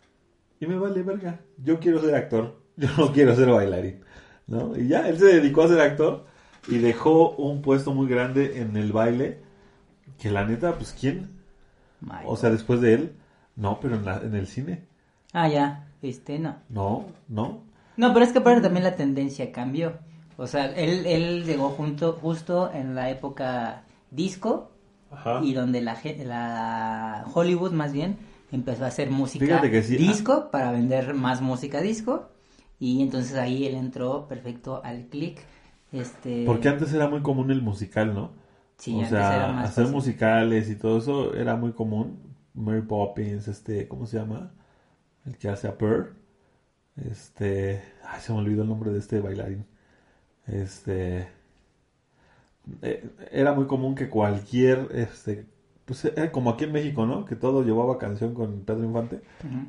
Y me vale verga. Yo quiero ser actor. Yo no quiero ser bailarín. ¿no? Y ya, él se dedicó a ser actor y dejó un puesto muy grande en el baile. Que la neta, pues ¿quién? O sea, después de él, no, pero en, la- en el cine, Ah, ya. Este, no. no, no. No, pero es que aparte también la tendencia cambió. O sea, él, él llegó junto, justo en la época disco Ajá. y donde la, la Hollywood más bien empezó a hacer música sí. ah. disco para vender más música disco y entonces ahí él entró perfecto al click. Este, Porque antes era muy común el musical, ¿no? Sí, o antes sea, era más hacer fácil. musicales y todo eso era muy común. Mary Poppins, este, ¿cómo se llama? El que hace a Pearl. Este, ay, se me olvidó el nombre de este bailarín. Este, eh, era muy común que cualquier, este, pues era como aquí en México, ¿no? Que todo llevaba canción con Pedro Infante.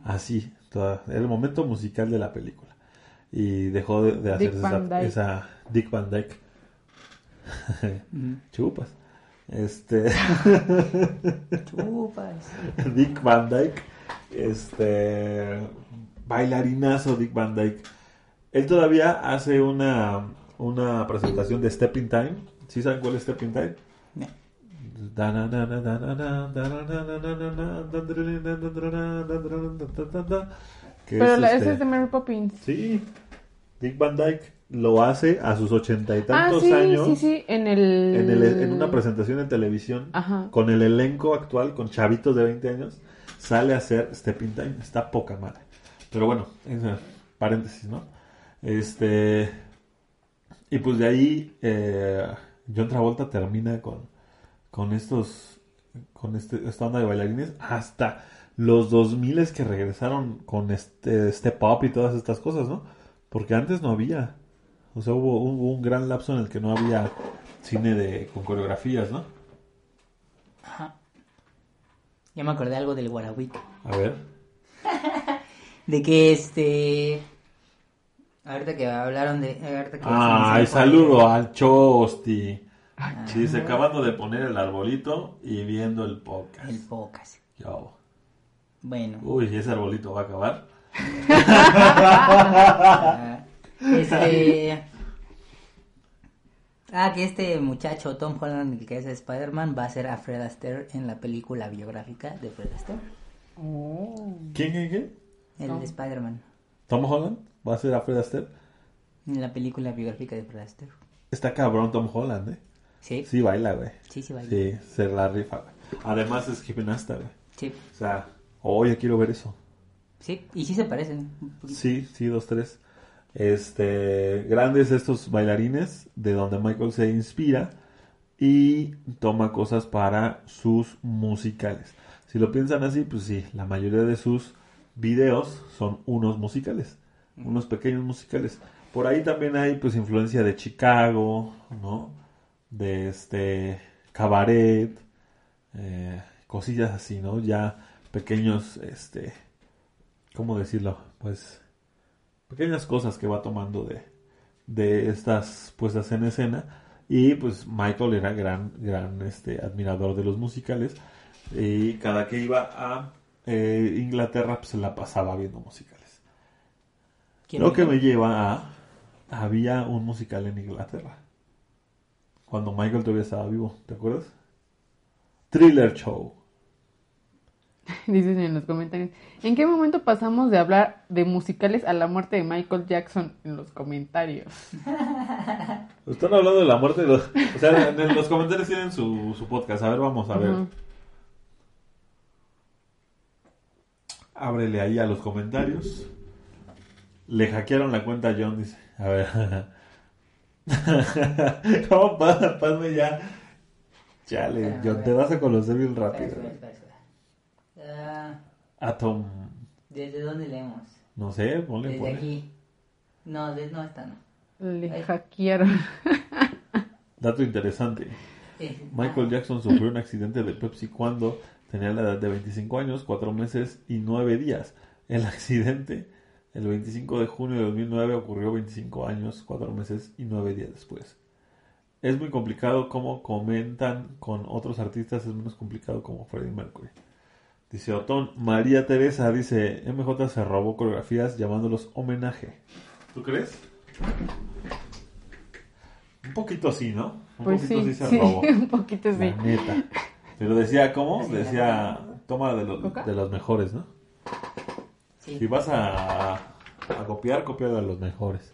Así, toda- era el momento musical de la película. Y dejó de, de hacer Dick esa, Van Dyke. esa Dick Van Dyke. Chupas. Este, Chupas. Dick Van Dyke. Este, bailarinazo Dick Van Dyke. Él todavía hace una, una presentación de Stepping Time. ¿Sí saben cuál es Stepping Time? Pero es la, este- es de Mary Poppins. Sí, Dick Van Dyke lo hace a sus ochenta y Ah, tantos sí, años sí, sí, en el... En, el- en una presentación en televisión Ajá. con el elenco actual, con chavitos de 20 años, sale a hacer Stepping Time. Está poca madre. Pero bueno, paréntesis, ¿no? Este. Y pues de ahí, eh, John Travolta termina con, con estos. Con este, esta onda de bailarines hasta los 2000 que regresaron con este Step Up y todas estas cosas, ¿no? Porque antes no había. O sea, hubo, hubo un gran lapso en el que no había cine de, con coreografías, ¿no? Ajá. Ya me acordé algo del Guarahuico. A ver. De que este. Ahorita que hablaron de. Ahorita que Ay, se- saludo al Chosti. Dice, acabando de poner el arbolito y viendo el podcast. El podcast. Yo. Bueno. Uy, ese arbolito va a acabar. Ah, este. Ah, que este muchacho Tom Holland, el que es Spider-Man, va a ser a Fred Astaire en la película biográfica de Fred Astaire. Oh. ¿Quién, quién, quién? El Tom. de Spider-Man. ¿Tom Holland? ¿Va a ser a Fred Astaire? En la película biográfica de Fred Astaire. Está cabrón Tom Holland, ¿eh? Sí, Sí, baila, güey. sí, sí, vaya. Sí, se la rifa, güey. Además es gimnasta, güey. Sí, O sea, oye, quiero ver eso. sí, y sí se parecen. un. Sí, sí, dos, tres. Este, grandes estos bailarines de donde Michael se inspira y toma cosas para sus musicales. Si lo piensan así, pues sí, la mayoría de sus videos son unos musicales, unos pequeños musicales. Por ahí también hay pues influencia de Chicago, ¿no? De este cabaret, eh, cosillas así, ¿no? Ya pequeños, este, ¿cómo decirlo? Pues pequeñas cosas que va tomando de, de estas puestas en escena. Y pues Michael era gran, gran este, admirador de los musicales. Y cada que iba a eh, Inglaterra, pues se la pasaba viendo musicales. ¿Quién Lo que me lleva a... Había un musical en Inglaterra. Cuando Michael todavía estaba vivo, ¿te acuerdas? Thriller Show. Dicen en los comentarios. ¿En qué momento pasamos de hablar de musicales a la muerte de Michael Jackson en los comentarios? Están hablando de la muerte de los... O sea, en los comentarios tienen su, su podcast. A ver, vamos a ver. Ábrele ahí a los comentarios. Le hackearon la cuenta a John, dice. A ver. ¿Cómo pasa? Pasme ya. Chale, A John, ver. te vas a conocer bien rápido. espera, espera, espera. Ah, Atom. ¿Desde dónde leemos? No sé, ponle, Desde ponle. aquí. No, de, no está, no. Le Ay. hackearon. Dato interesante. Michael ah, Jackson sufrió un accidente de Pepsi cuando tenía la edad de 25 años, 4 meses y 9 días. El accidente, el 25 de junio de 2009, ocurrió 25 años, 4 meses y 9 días después. Es muy complicado como comentan con otros artistas, es menos complicado como Freddie Mercury. Dice Otón, María Teresa dice, MJ se robó coreografías llamándolos homenaje. ¿Tú crees? Un poquito sí, ¿no? Un Pues poquito sí, se sí, robó. un poquito sí. La neta. Pero decía, ¿cómo? Decía, toma de ¿Coca? de los mejores, ¿no? Si vas a, a copiar, copia de los mejores.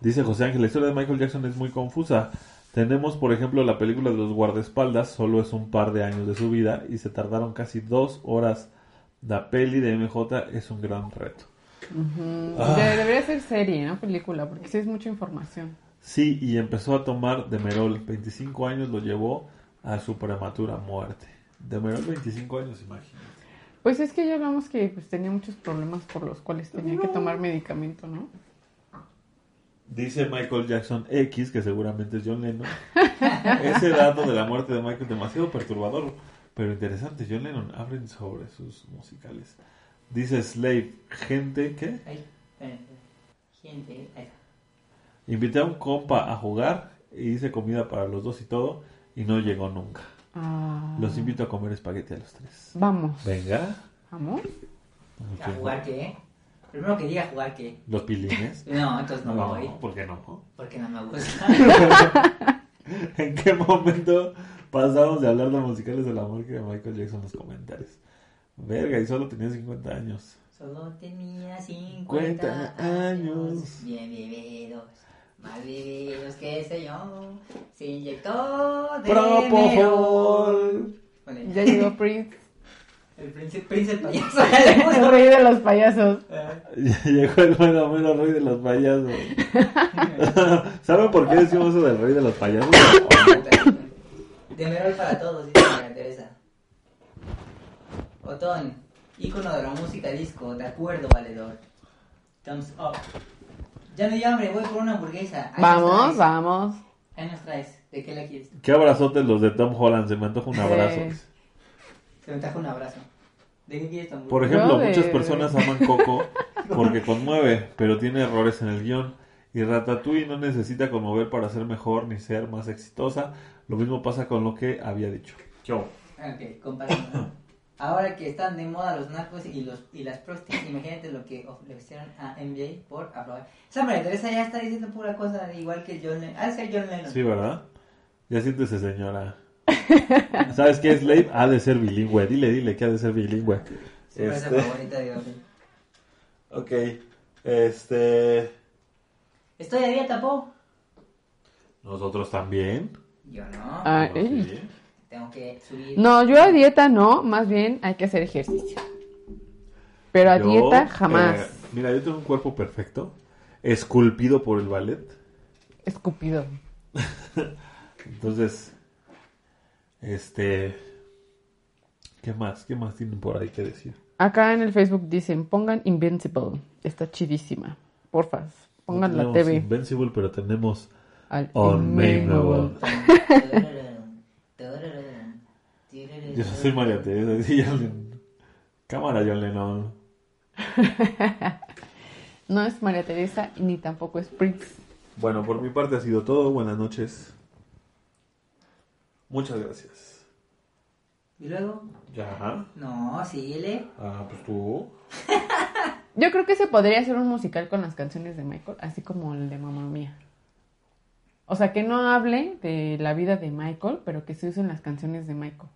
Dice José Ángel, la historia de Michael Jackson es muy confusa. Tenemos, por ejemplo, la película de los guardaespaldas, solo es un par de años de su vida y se tardaron casi dos horas. La peli de MJ es un gran reto. Ah. De- debería ser serie, no película, porque sí es mucha información. Sí, y empezó a tomar Demerol. 25 años lo llevó a su prematura muerte. Demerol, 25 años, imagínate. Pues es que ya hablamos que pues, tenía muchos problemas por los cuales tenía que tomar medicamento, ¿no? Dice Michael Jackson X, que seguramente es John Lennon. Ese dato de la muerte de Michael demasiado perturbador, pero interesante. John Lennon hablen sobre sus musicales. Dice Slave, gente que espera. Gente, ahí está. invité a un compa a jugar y hice comida para los dos y todo y no llegó nunca. Ah. Los invito a comer espagueti a los tres. Vamos. Venga. ¿Vamos? ¿A jugar qué? Primero que diga jugar qué. Los pilines. No, entonces no, No, voy. ¿por qué no? Porque no me gusta. ¿En qué momento pasamos de hablar de musicales del amor que de Michael Jackson en los comentarios? Verga, y solo tenía 50 años. Solo tenía 50 50 años. años. Bien bebidos. Más bebidos que sé yo. Se inyectó de Propofol. Ya llegó Prince, El príncipe, príncipe payaso. le el rey de los payasos. Ya llegó el bueno menos rey de los payasos. ¿Saben por qué decimos eso del rey de los payasos? De Merol para todos, dice María Teresa. Otón, ícono de la música disco, de acuerdo, valedor. Thumbs up. Ya me dio hambre, voy por una hamburguesa. Ahí Vamos, vamos. Ahí nos traes. ¿De qué la quieres? Qué abrazotes los de Tom Holland, se me antoja un abrazo. Sí. Se me trajo un abrazo. ¿De qué quieres tu hamburguesa? Por ejemplo, muchas personas aman Coco porque conmueve, pero tiene errores en el guion. Y Ratatouille no necesita conmover para ser mejor ni ser más exitosa. Lo mismo pasa con lo que había dicho. Yo. Ok, comparando. Ahora que están de moda los narcos y los y las prostitutas, imagínate lo que ofrecieron a NBA por aprobar. Esa María Teresa ya está diciendo pura cosa igual que John Lennon. Ha de ser John Lennon. Sí, ¿verdad? Ya siéntese, señora. ¿Sabes qué es Slave? Ha de ser bilingüe. Dile, dile que ha de ser bilingüe. Su frase Este, favorita de Gabriel. ok. Este. Estoy a dieta, po. Nosotros también. Yo no. Ah, sí. Tengo que subir. No, yo a dieta no, más bien hay que hacer ejercicio. Pero a Yo, dieta jamás. eh, mira, yo tengo un cuerpo perfecto. Esculpido por el ballet. Escupido. Entonces, este, ¿qué más? ¿Qué más tienen por ahí que decir? Acá en el Facebook dicen, pongan Invincible. Está chidísima. Porfa, pongan No la tenemos TV. Invincible, pero tenemos Al Unmameable. Yo soy María Teresa. sí, John Lennon. Cámara, John Lennon. No es María Teresa ni tampoco es Prince. Bueno, por mi parte ha sido todo. Buenas noches. Muchas gracias. ¿Y luego? Ya. No, síguele. Ah, pues tú. Yo creo que se podría hacer un musical con las canciones de Michael, así como el de Mamma Mía. O sea, que no hable de la vida de Michael, pero que se usen las canciones de Michael.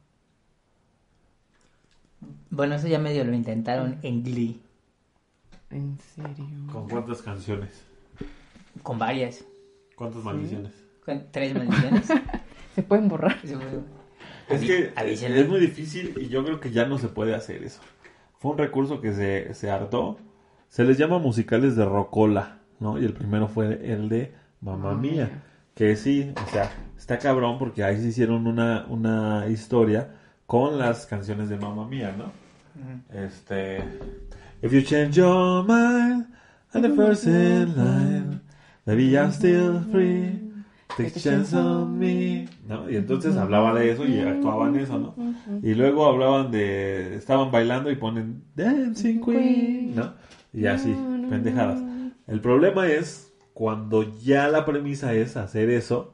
Bueno, eso ya medio lo intentaron en Glee. En serio. ¿Con cuántas canciones? Con varias. ¿Cuántas maldiciones? Con tres maldiciones. Se pueden borrar. Es que avísenle. es muy difícil y yo creo que ya no se puede hacer eso. Fue un recurso que se, se hartó. Se les llama musicales de rocola, ¿no? Y el primero fue el de Mía. Mía. Que sí, o sea, está cabrón porque ahí se hicieron una, una historia con las canciones de Mamma Mía, ¿no? Este. If you change your mind and the first in line, maybe I'm still free. Take a chance on me. ¿No? Y entonces hablaba de eso y actuaban eso, ¿no? Y luego hablaban de. Estaban bailando y ponen Dancing Queen, ¿no? Y así, pendejadas. El problema es cuando ya la premisa es hacer eso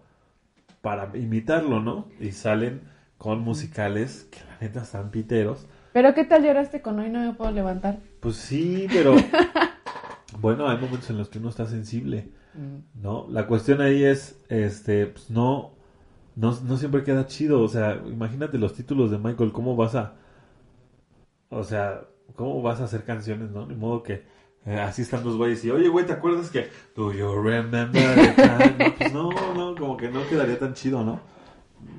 para imitarlo, ¿no? Y salen con musicales que la neta están piteros. Pero ¿qué tal lloraste con hoy no me puedo levantar? Pues sí, pero bueno, hay momentos en los que uno está sensible, Mm. ¿no? La cuestión ahí es, este, pues no, no, no siempre queda chido, o sea, imagínate los títulos de Michael, ¿cómo vas a, o sea, cómo vas a hacer canciones, ¿no? De modo que eh, así están los güeyes y, oye, güey, ¿te acuerdas que, do you remember the time? No, pues no, no, como que no quedaría tan chido, ¿no?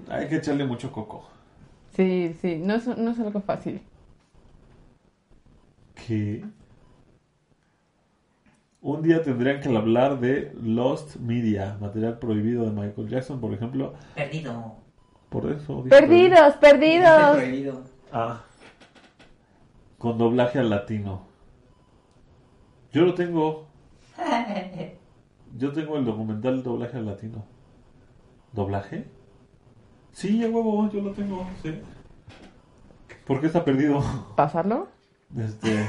Hay que echarle mucho coco. Sí, sí, no es, no es algo fácil. que un día tendrían que hablar de Lost Media, material prohibido de Michael Jackson, por ejemplo. Perdido. Por eso. dije Perdidos, perdidos. Prohibido. Ah. Con doblaje al latino. Yo lo tengo. Yo tengo el documental doblaje al latino. ¿Doblaje? Sí, a huevo, yo lo tengo, sí. ¿Por qué está perdido? ¿Pasarlo? Este.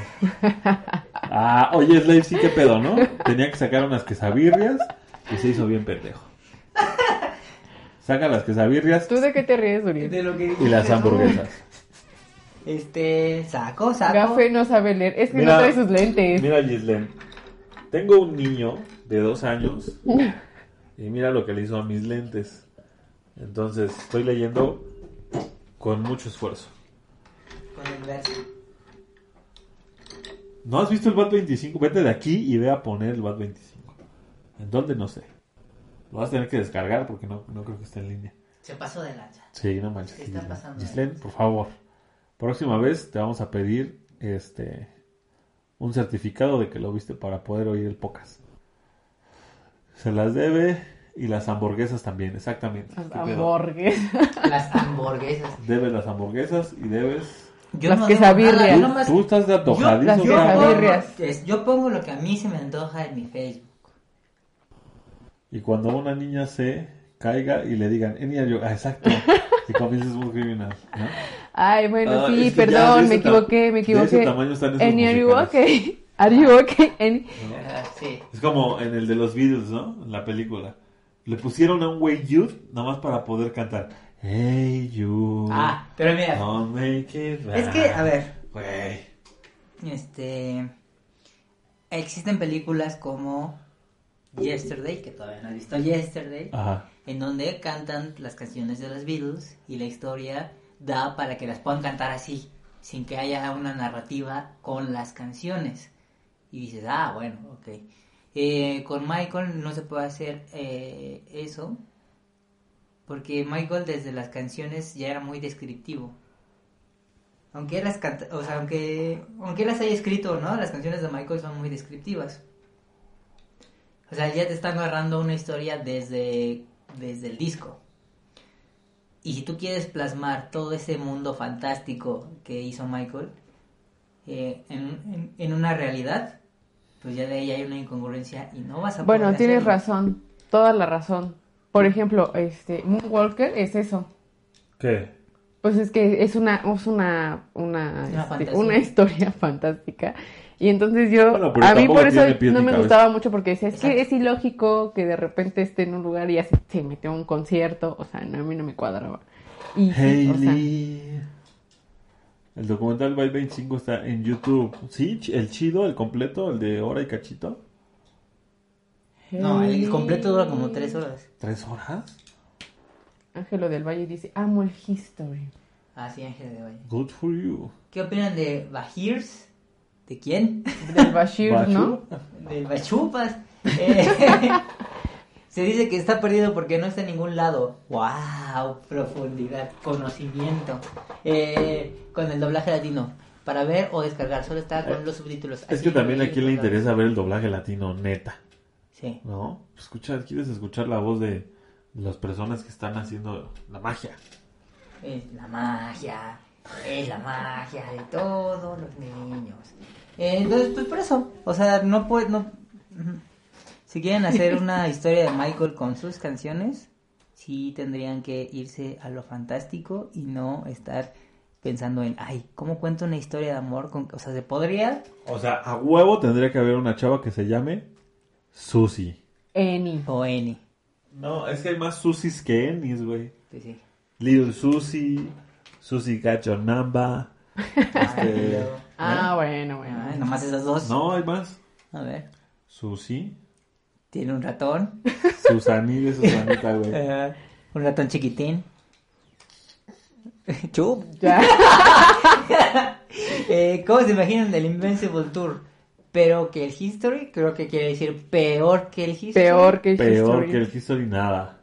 Ah, oye, Slave, sí, qué pedo, ¿no? Tenía que sacar unas quesabirrias y se hizo bien pendejo. Saca las quesabirrias ¿Tú de qué te ríes, Uriel? De lo que y las hamburguesas. Este, saco, saco. Gafe no sabe leer. Es que Mira, no trae sus lentes. Mira, Gislen. Tengo un niño de dos años y mira lo que le hizo a mis lentes. Entonces, estoy leyendo con mucho esfuerzo. Con el. ¿No has visto el BAT 25? Vete de aquí y ve a poner el BAT 25. ¿En dónde? No sé. Lo vas a tener que descargar porque no, no creo que esté en línea. Se pasó de lanza. Sí, no manches. Está pasando Gislen, lanza. por favor. Próxima vez te vamos a pedir este un certificado de que lo viste para poder oír el podcast. Se las debe y las hamburguesas también, exactamente. Las hamburguesas. Las hamburguesas. Debes las hamburguesas y debes... Yo Las no quesabirrias. yo Tú, nomás- tú estás de antojadizo. las Yo pongo, yo pongo lo que a mí se me antoja en mi Facebook. Y cuando una niña se caiga y le digan, "Eh, niña, yo-", ah, exacto, y comiences muy criminal, ¿no? Ay, bueno, Ah, sí, de perdón, me equivoqué, me de equivoqué. ese tamaño están esos And are you okay? Are you okay? And- Ah, sí. Es como en el de los Beatles, ¿no? En la película. Le pusieron a un güey Youth nada más para poder cantar. Hey, you. Ah, pero mira, Don't make it es que, a ver, Güey. este. Existen películas como Yesterday, que todavía no has visto Yesterday, Ajá. en donde cantan las canciones de los Beatles y la historia da para que las puedan cantar así, sin que haya una narrativa con las canciones. Y dices, ah, bueno, ok. Eh, con Michael no se puede hacer eh, eso, porque Michael desde las canciones ya era muy descriptivo. Aunque las o sea, aunque, aunque las haya escrito, ¿no? Las canciones de Michael son muy descriptivas. O sea, ya te están narrando una historia desde, desde el disco. Y si tú quieres plasmar todo ese mundo fantástico que hizo Michael eh, en- en una realidad, pues ya de ahí hay una incongruencia y no vas a Bueno, poder tienes hacerlo. razón, toda la razón. Por ejemplo, este Moonwalker es eso. ¿Qué? Pues es que es una es una una, Una este, una historia fantástica. Y entonces yo Bueno, a mí por eso no me gustaba mucho porque decía, es Exacto. que es ilógico que de repente esté en un lugar y ya se, metió a un concierto, o sea, no, a mí no me cuadraba. Y sí, o sea, Hailey. El documental by 25 está en YouTube. Sí, el chido, el completo, el de hora y cachito. No, el completo dura como tres horas. ¿Tres horas? Ángelo del Valle dice, amo el history. Ah, sí, Ángel de Valle. Good for you. ¿Qué opinan de Bahirs? ¿De quién? Del Bashir, ¿no? Bachu. De Bachupas. Eh, se dice que está perdido porque no está en ningún lado. ¡Wow! Profundidad, conocimiento. Eh, con el doblaje latino. Para ver o descargar, solo está con los subtítulos. Es Así que también a quién le interesa ver el doblaje latino, neta. Sí. ¿No? Escucha, ¿Quieres escuchar la voz de las personas que están haciendo la magia? Es la magia. Es la magia de todos los niños. Eh, entonces, pues por eso. O sea, no puede. No... Si quieren hacer una historia de Michael con sus canciones, sí tendrían que irse a lo fantástico y no estar pensando en, ay, ¿cómo cuento una historia de amor? Con... O sea, ¿se podría? O sea, a huevo tendría que haber una chava que se llame Susi. Eni. O N. No, es que hay más Susis que Ennis, güey. Pues sí. Little Susi, Susi Gacho Namba. Este, Ah, bueno, bueno. Ay, nomás esas dos. no, hay más. A ver. Susi, Tiene un ratón. Susani de Susanita, güey. Eh, un ratón chiquitín. Chup. Ya. Eh, ¿Cómo se imaginan del Invincible Tour? Pero que el History, creo que quiere decir peor que el History. Peor que el Peor history. que el History nada.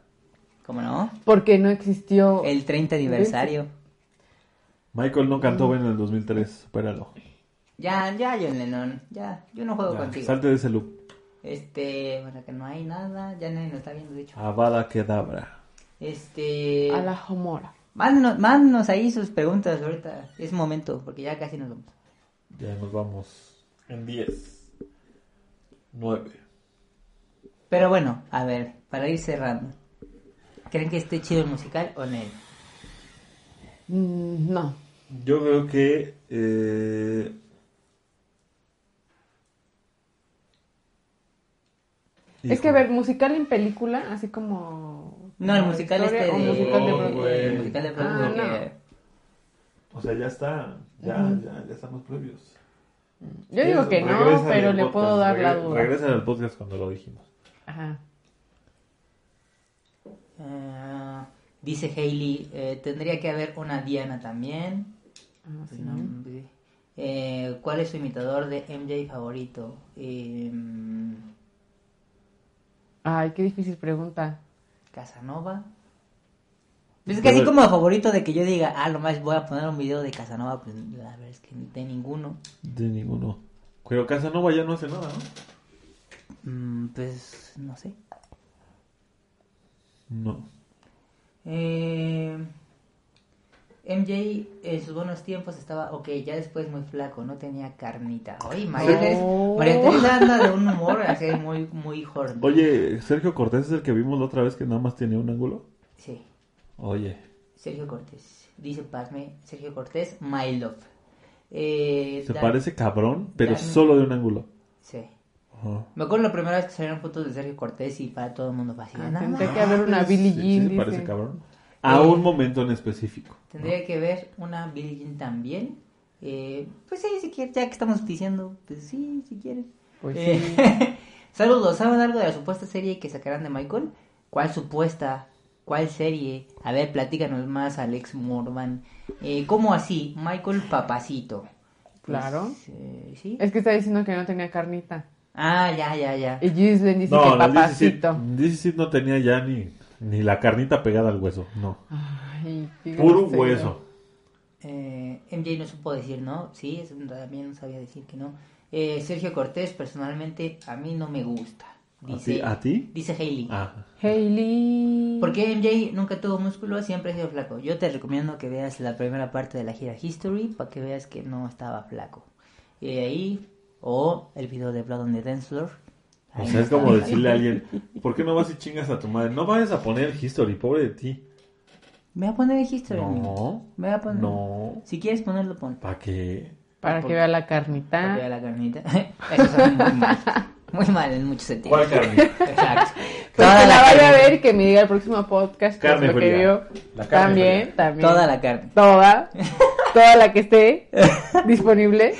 ¿Cómo no? Porque no existió. El 30 aniversario. Michael no cantó bien en el 2003, supéralo. Ya, ya, John Lennon. Ya, yo no juego Ya, contigo. salte de ese loop. Este, bueno, que no hay nada. Ya nadie nos está viendo, de hecho. Avada Kedavra. Este. A la Homora. Mándenos, mándenos ahí sus preguntas ahorita. Es momento, porque ya casi nos vamos. Ya nos vamos en 10. 9. Pero bueno, a ver, para ir cerrando. ¿Creen que esté chido el musical o no? Mm, no. Yo creo que. eh, Es que, a ver, musical en película, así como... No, el musical historia, este o de... musical de No, Broadway. el musical de Broadway Ah, que- O sea, ya está. Ya, ya, ya están los previos. Yo digo que no, pero le podcast, puedo dar la duda. Regresa al podcast cuando lo dijimos. Ajá. Ah, dice Hailey, eh, tendría que haber una Diana también. Ah, sí. No, hombre. Eh, ¿Cuál es su imitador de MJ favorito? Eh, Ay, qué difícil pregunta. Casanova. Pues es que así como favorito de que yo diga, ah, lo más voy a poner un video de Casanova, pues la verdad es que tengo ninguno. De ninguno. Pero Casanova ya no hace nada, ¿no? Mm, pues no sé. No. Eh, MJ en sus buenos tiempos estaba, ok, ya después muy flaco, no tenía carnita. Oye, María No. Teresa- María Teresa anda de un humor así muy, muy horny. Oye, Sergio Cortés es el que vimos la otra vez que nada más tenía un ángulo. Sí, Oye. Sergio Cortés. Dice Padme, Sergio Cortés, my love. Eh, Se Dan- parece cabrón, pero Dan- solo de un ángulo. Sí. Ajá. Me acuerdo la primera vez que salieron fotos de Sergio Cortés y para todo el mundo así. Ah, "No tendría mames". que haber una Billie Sí, Jean, sí, se parece cabrón. A Eh, un momento en específico. Tendría que ver una Jean también. Eh, pues sí, si quieren, ya que estamos diciendo, pues sí, si quieren. Pues sí. Eh, Saludos, ¿saben algo de la supuesta serie que sacarán de Michael? ¿Cuál supuesta? ¿Cuál serie? A ver, platícanos más, Alex Morvan. Eh, ¿Cómo así? Michael Papacito. Pues, Claro. eh, ¿Sí? Es que está diciendo que no tenía carnita. Ah, ya, ya, ya. Y Gislen dice que No, 17 papacito. 17 no tenía ya ni, ni la carnita pegada al hueso. No. Ay, Puro hueso. Eh, MJ no supo decir no, sí, también no sabía decir que no. Eh, Sergio Cortés, personalmente, a mí no me gusta. ¿A Dice, ti? ¿A ti? Dice Hailey. Ah. Hailey. Porque MJ nunca tuvo músculo, siempre ha sido flaco. Yo te recomiendo que veas la primera parte de la gira History para que veas que no estaba flaco. Y ahí, o el video de Blood on the Dance Floor. O sea, es como decirle a alguien, ¿por qué no vas y chingas a tu madre? No vayas a poner History, pobre de ti. Me voy a poner el History. No, Me voy a poner. no. Si quieres ponerlo, pon. ¿Para qué? Para que vea la carnita. Para que vea la carnita. Eso suena muy mal. Muy mal en muchos sentidos. ¿Cuál carne? Exacto. Pues Toda que la la vaya a ver y que me diga el próximo podcast es Carne lo que vio. La carne También, fría. también. Toda la carne. Toda. Toda la que esté disponible.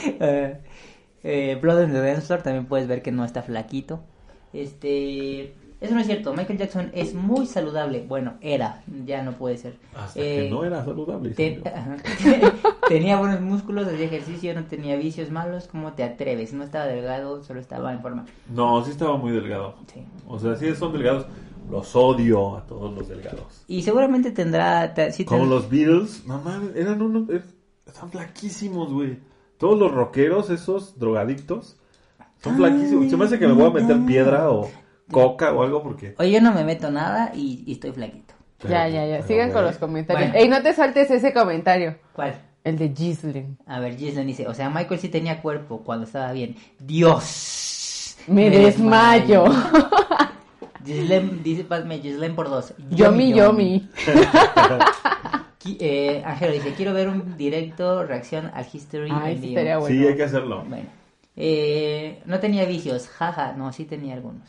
Eh, eh, Blood and the Dance Floor también puedes ver que no está flaquito. Este, eso no es cierto. Michael Jackson es muy saludable. Bueno, era, ya no puede ser. Hasta Eh, que no era saludable. Ten- tenía buenos músculos, hacía ejercicio, no tenía vicios malos. ¿Cómo te atreves? No estaba delgado, solo estaba en forma. No, sí estaba muy delgado. Sí. O sea, sí son delgados. Los odio a todos los delgados. Y seguramente tendrá. sí Como ten- los Beatles, mames, eran unos. er- Están flaquísimos, güey. Todos los rockeros, esos drogadictos, son flaquísimos. Se me hace que me voy a meter piedra o coca o algo porque. Oye, yo no me meto nada y, y estoy flaquito. Ya, ya, ya. Sigan con los comentarios. Bueno. Ey, no te saltes ese comentario. ¿Cuál? El de Gislin. A ver, Gislin dice, o sea, Michael sí tenía cuerpo cuando estaba bien. Dios. Me desmayo. Gislin, dice, pasme, Gislin por dos. Yomi, yomi. Qui- Eh, Ángelo dice, quiero ver un directo reacción al History Ay, en sí vivo". estaría bueno. Sí, hay que hacerlo. Bueno. Eh, no tenía vicios, jaja, no, sí tenía algunos.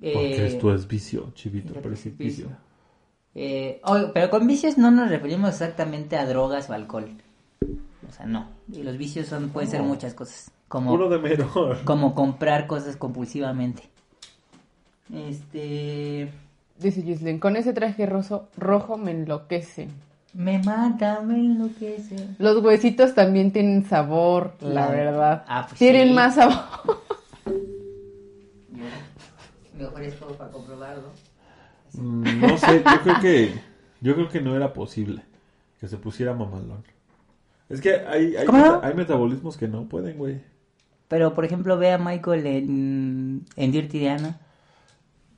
Porque Eh, esto es vicio, chivito, precipicio. vicio. Eh, oye, pero con vicios no nos referimos exactamente a drogas o alcohol. O sea, no. Y los vicios son pueden ser muchas cosas. Como, Puro de menor. como comprar cosas compulsivamente. Este. Dice Gislin, con ese traje roso, rojo me enloquece. Me mata, me enloquece. Los huesitos también tienen sabor, la verdad. Ah, pues tienen sí. más sabor. Mejor es todo para comprobarlo. Mm, No sé, yo creo que. Yo creo que no era posible que se pusiera mamalón. Es que hay, hay metabolismos que no pueden, güey. Pero, por ejemplo, ve a Michael en, en Dirty Diana.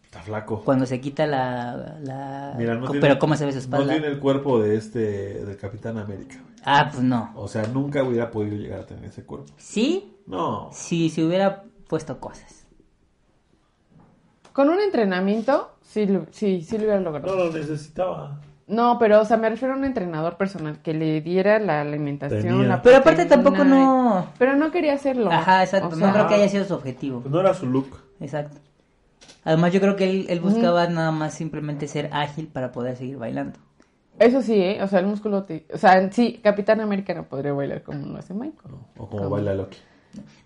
Está flaco. Cuando se quita la. la... Mira, no co- tiene- pero, ¿cómo se ve su No espalda? tiene el cuerpo de este, del Capitán América. güey. Ah, pues no. O sea, nunca hubiera podido llegar a tener ese cuerpo. Sí, No. si se hubiera puesto cosas. Con un entrenamiento, sí, lo- sí, sí lo hubiera No logrado. lo necesitaba. No, pero, o sea, me refiero a un entrenador personal que le diera la alimentación, Tenía. la Pero aparte tampoco no. Pero no quería hacerlo. Ajá, exacto. O no creo que haya sido su objetivo. Pues no era su look. Exacto. Además, yo creo que él, él buscaba nada más simplemente ser ágil para poder seguir bailando. Eso sí, ¿eh? O sea, el músculo... te- O sea, sí, Capitán América no podría bailar como lo hace Michael. O como baila Loki.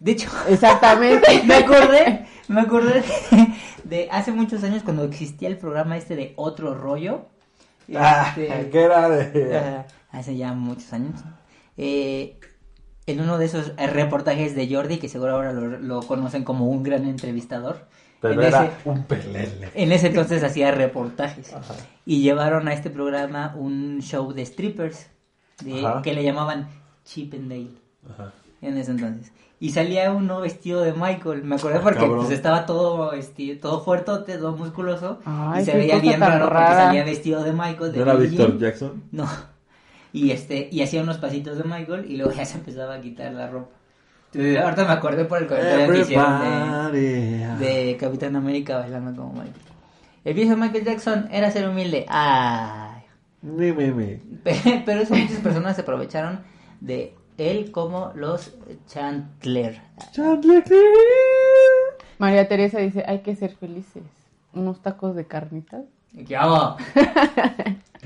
De hecho, Exactamente. me acordé, me acordé de, de hace muchos años cuando existía el programa este de Otro Rollo. Este, que era de. Hace ya muchos años. Eh, en uno de esos reportajes de Jordi, que seguro ahora lo, lo conocen como un gran entrevistador. Pero en, era ese, un pelele. en ese entonces hacía reportajes. Y llevaron a este programa un show de strippers, de, que le llamaban Chip and Dale Ajá. en ese entonces. Y salía uno vestido de Michael. Me acordé Ah, porque pues, estaba todo vestido, todo fuertote, todo musculoso. Ay, y se veía bien raro porque rara. salía vestido de Michael. De ¿No era Jean. Jackson? No. Y este, y hacía unos pasitos de Michael y luego ya se empezaba a quitar la ropa. Entonces, ahorita me acordé por el comentario que hicieron de, de Capitán América bailando como Michael. El viejo Michael Jackson era ser humilde. Ay. Ni meme. Pe- Pero eso muchas personas se aprovecharon de él como los Chandler. Chandler María Teresa dice, hay que ser felices. Unos tacos de carnitas. ¿Qué hago?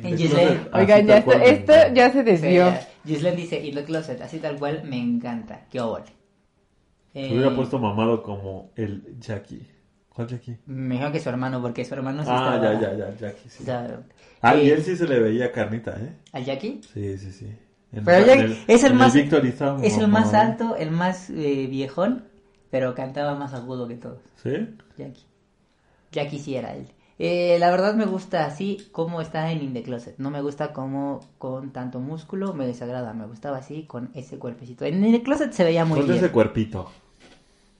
En Giselle. Así Oigan, ya esto, me- ya se desvió. Giselle dice, y the closet, así tal cual, me encanta. Qué. Se Eh, hubiera puesto mamado como el Jackie. ¿Cuál Jackie? Mejor que su hermano, porque su hermano sí ah, estaba... ya, ya, ya, Jackie, sí. estaba- Ah, y Eh, él sí se le veía carnita, ¿eh? ¿Al Jackie? Sí, sí, sí. En- Pero en Jackie es el en más... Es el más mamado. alto, el más eh, viejón, pero cantaba más agudo que todos. ¿Sí? Jackie. Ya quisiera él. Eh, la verdad me gusta así como está en In the Closet. No me gusta como con tanto músculo, me desagrada. Me gustaba así con ese cuerpecito. En In the Closet se veía muy bien. ese cuerpito.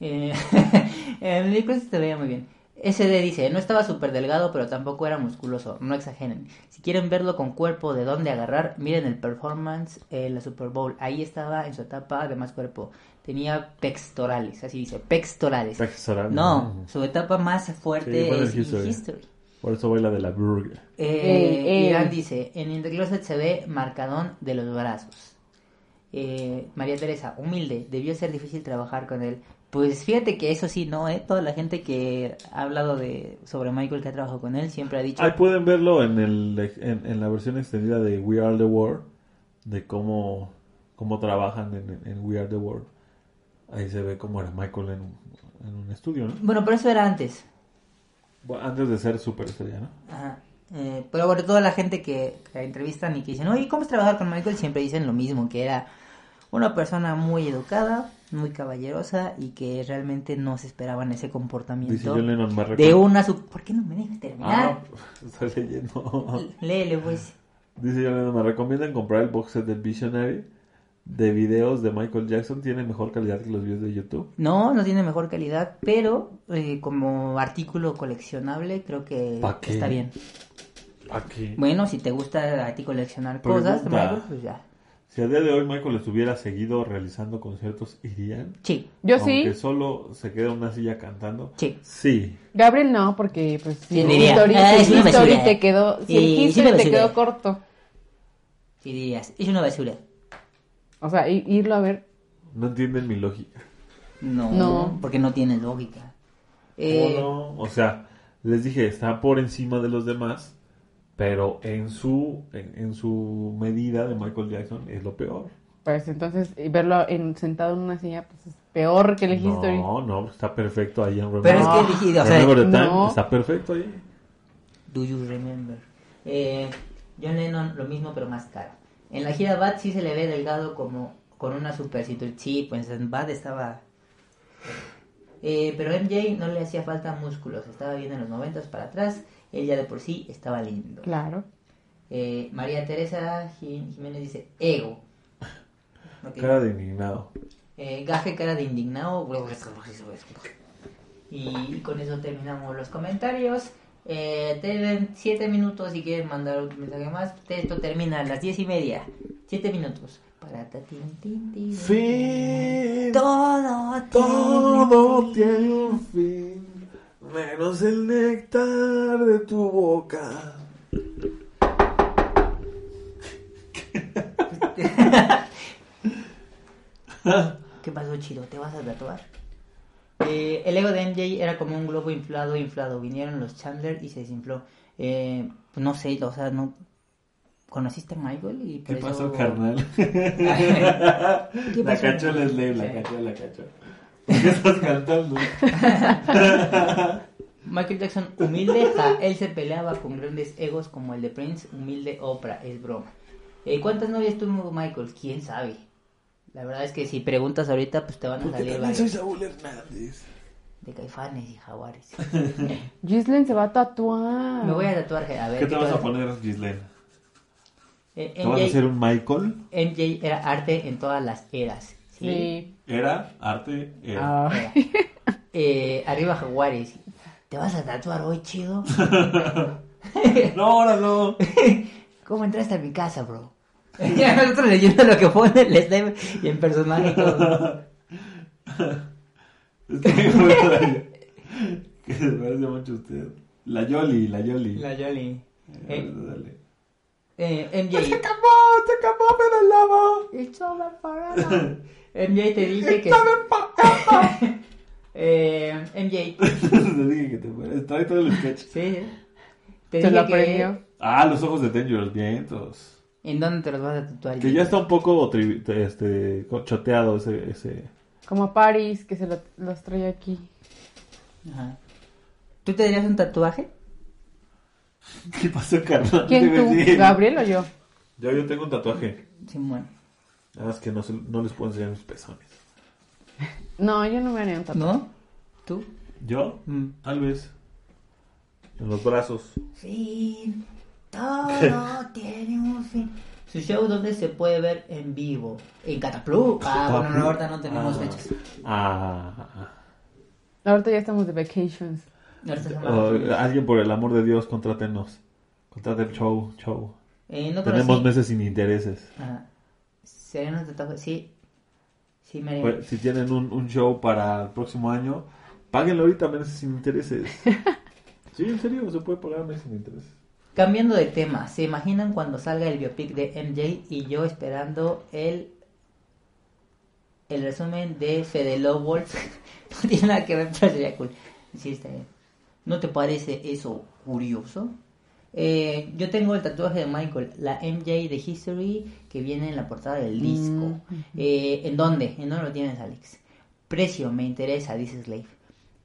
Eh, en In the Closet se veía muy bien. SD dice, no estaba súper delgado, pero tampoco era musculoso. No exageren. Si quieren verlo con cuerpo de dónde agarrar, miren el performance en la Super Bowl. Ahí estaba en su etapa de más cuerpo. Tenía pectorales, así dice, pectorales. Pectoral. No, su etapa más fuerte Sí, es History. History. Por eso baila de la burger. Eh, Ey, ey. Irán dice, en In the Closet se ve marcadón de los brazos. Eh, María Teresa, humilde, debió ser difícil trabajar con él. Pues fíjate que eso sí, no, eh. Toda la gente que ha hablado de sobre Michael que ha trabajado con él siempre ha dicho. Ahí pueden verlo en, el, en, en la versión extendida de We Are the World. de cómo, cómo trabajan en, en We Are the World. Ahí se ve cómo era Michael en, un- en un estudio, ¿no? Bueno, pero eso era antes. Bueno, antes de ser superestrella, ¿no? Ajá. Eh, pero bueno, toda la gente que, que entrevistan y que dicen, oye, ¿cómo es trabajar con Michael? Siempre dicen lo mismo, que era una persona muy educada, muy caballerosa y que realmente no se esperaban ese Dice comportamiento John Lennon, de una... Su... ¿Por qué no me dejas Ah, terminar? estoy leyendo. Léele, pues. Dice John Lennon, me recomiendan comprar el box set del Visionary de videos de Michael Jackson. Tiene mejor calidad que los videos de YouTube. No, no tiene mejor calidad, pero eh, como artículo coleccionable creo que ¿Pa qué? está bien. Aquí. Bueno, si te gusta a ti coleccionar cosas. Michael, pues ya. Si a día de hoy Michael estuviera seguido realizando conciertos, ¿irían? Sí, Yo Aunque sí. solo se queda en una silla cantando. sí. Sí. Gabriel no, porque pues si Ah, el te quedó, si Sí, el history te quedó corto. Sí dirías, es una basura. O sea, irlo a ver. No entienden mi lógica. No, No. porque no tiene lógica. Eh, ¿Cómo no? O sea, les dije, está por encima de los demás, pero en su, en, en su medida de Michael Jackson es lo peor. Pues entonces y verlo en, sentado en una silla pues es peor que el history. No, no, está perfecto ahí en Remember, Pero es No. que dije, o sea, Remember the Time, no. está perfecto ahí. Do you remember? Eh, John Lennon lo mismo pero más caro. En la gira Bad sí se le ve delgado como con una super cintura. Sí, pues en Bad estaba... Eh, pero MJ no le hacía falta músculos, estaba bien en los 90 para atrás, él ya de por sí estaba lindo. Claro. Eh, María Teresa Jim- Jiménez dice ego. Cara de indignado. Eh, gaje cara de indignado. Y con eso terminamos los comentarios. Eh, tienen 7 minutos si quieren mandar un mensaje más. Esto termina a las 10 y media. 7 minutos. Para ta- tin, tin, tin. Fin. Todo, Todo tiene un fin, menos el néctar de tu boca. ¿Qué pasó, chido? ¿Te vas a tatuar? Eh, el ego de MJ era como un globo inflado, inflado. Vinieron los Chandler y se desinfló. Eh, no sé, o sea, no. ¿Conociste a Michael? Y por ¿Qué eso- pasó, carnal? ¿Qué La cacho les la Sí. cacho, la cacho. ¿Por qué estás cantando? Michael Jackson, humilde, ja, él se peleaba con grandes egos como el de Prince, humilde Oprah, es broma. Eh, ¿Cuántas novias tuvo Michael? ¿Quién sabe? La verdad es que si preguntas ahorita, pues te van a Porque salir también soy varios Saúl Hernández. de caifanes y jaguares. Gislin se va a tatuar. Me voy a tatuar, a ver. ¿Qué te vas a poner, Gislaine? Eh, ¿Te vas a hacer un Michael? MJ era arte en todas las eras. ¿sí? Sí. Era, arte, era. Ah. Era. Eh, arriba jaguares. ¿Te vas a tatuar hoy, chido? No, ahora no. ¿Cómo entraste a mi casa, bro? Ya nosotros leyendo lo que pone el Steve y en personaje y todo. Es que que se parece mucho a usted. La Yoli, la Yoli. La Yoli. Eh, Eh, dale. eh, MJ. ¡Se acabó! ¡Se acabó, pero lava! It's over forever. MJ te dice que. ¡Está bien, pa- eh, MJ. Te dije que te mueres. Trae todo el sketch. Sí. Te Se dije lo que. aprendió. Ah, los ojos de Dangerous, vientos. ¿En dónde te los vas a tatuar? Que ya está un poco este, choteado ese, ese. Como Paris, que se lo- los trae aquí. Ajá. ¿Tú te darías un tatuaje? ¿Qué pasó, carnal? ¿Quién tú? decir. ¿Gabriel o yo? Yo, yo tengo un tatuaje. Sí, bueno. Nada más que no, se- no les puedo enseñar mis pezones. No, yo no me haría un tatuaje. ¿No? ¿Tú? ¿Yo? Mm. Tal vez. En los brazos. Fin. Todo tiene un fin. Su show donde se puede ver en vivo. En Cataplu. Ah, bueno, no, ahorita no tenemos Ah. fechas. Ah. Ahorita ya estamos de vacations. Oh, alguien, por el amor de Dios, contrátenos. Contraten show, show. Eh, no Tenemos meses sin intereses. Ajá. ¿Serían un tatuaje? Sí. Sí, me. Pues, si tienen un, un show para el próximo año, páguenlo ahorita meses sin intereses. sí, en serio, se puede pagar meses sin intereses. Cambiando de tema, ¿se imaginan cuando salga el biopic de MJ y yo esperando el el resumen de Fede Wolf? no tiene nada que ver, pero sería cool. Sí, está bien. ¿No te parece eso curioso? Eh, yo tengo el tatuaje de Michael, la MJ de History, que viene en la portada del disco. Eh, ¿En dónde? ¿En dónde lo tienes, Alex? Precio, me interesa, dice Slave.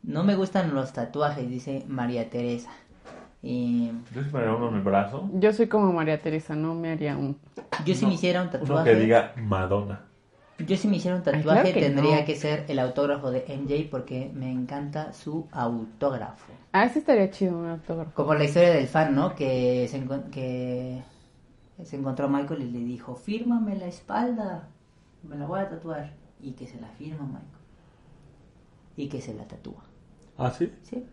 No me gustan los tatuajes, dice María Teresa. Eh, Yo sí me haría uno en el brazo. Yo soy como María Teresa, no me haría un... yo si Uno- me hiciera un Uno tatuaje... que diga Madonna. Yo si me hiciera un Ay, tatuaje claro que tendría no. que ser el autógrafo de MJ porque me encanta su autógrafo. Ah, ese estaría chido, un autógrafo. Como la historia del fan, ¿no? Que se, que se encontró a Michael y le dijo, fírmame la espalda, me la voy a tatuar. Y que se la firma Michael. Y que se la tatúa. ¿Ah, sí? ¿Sí?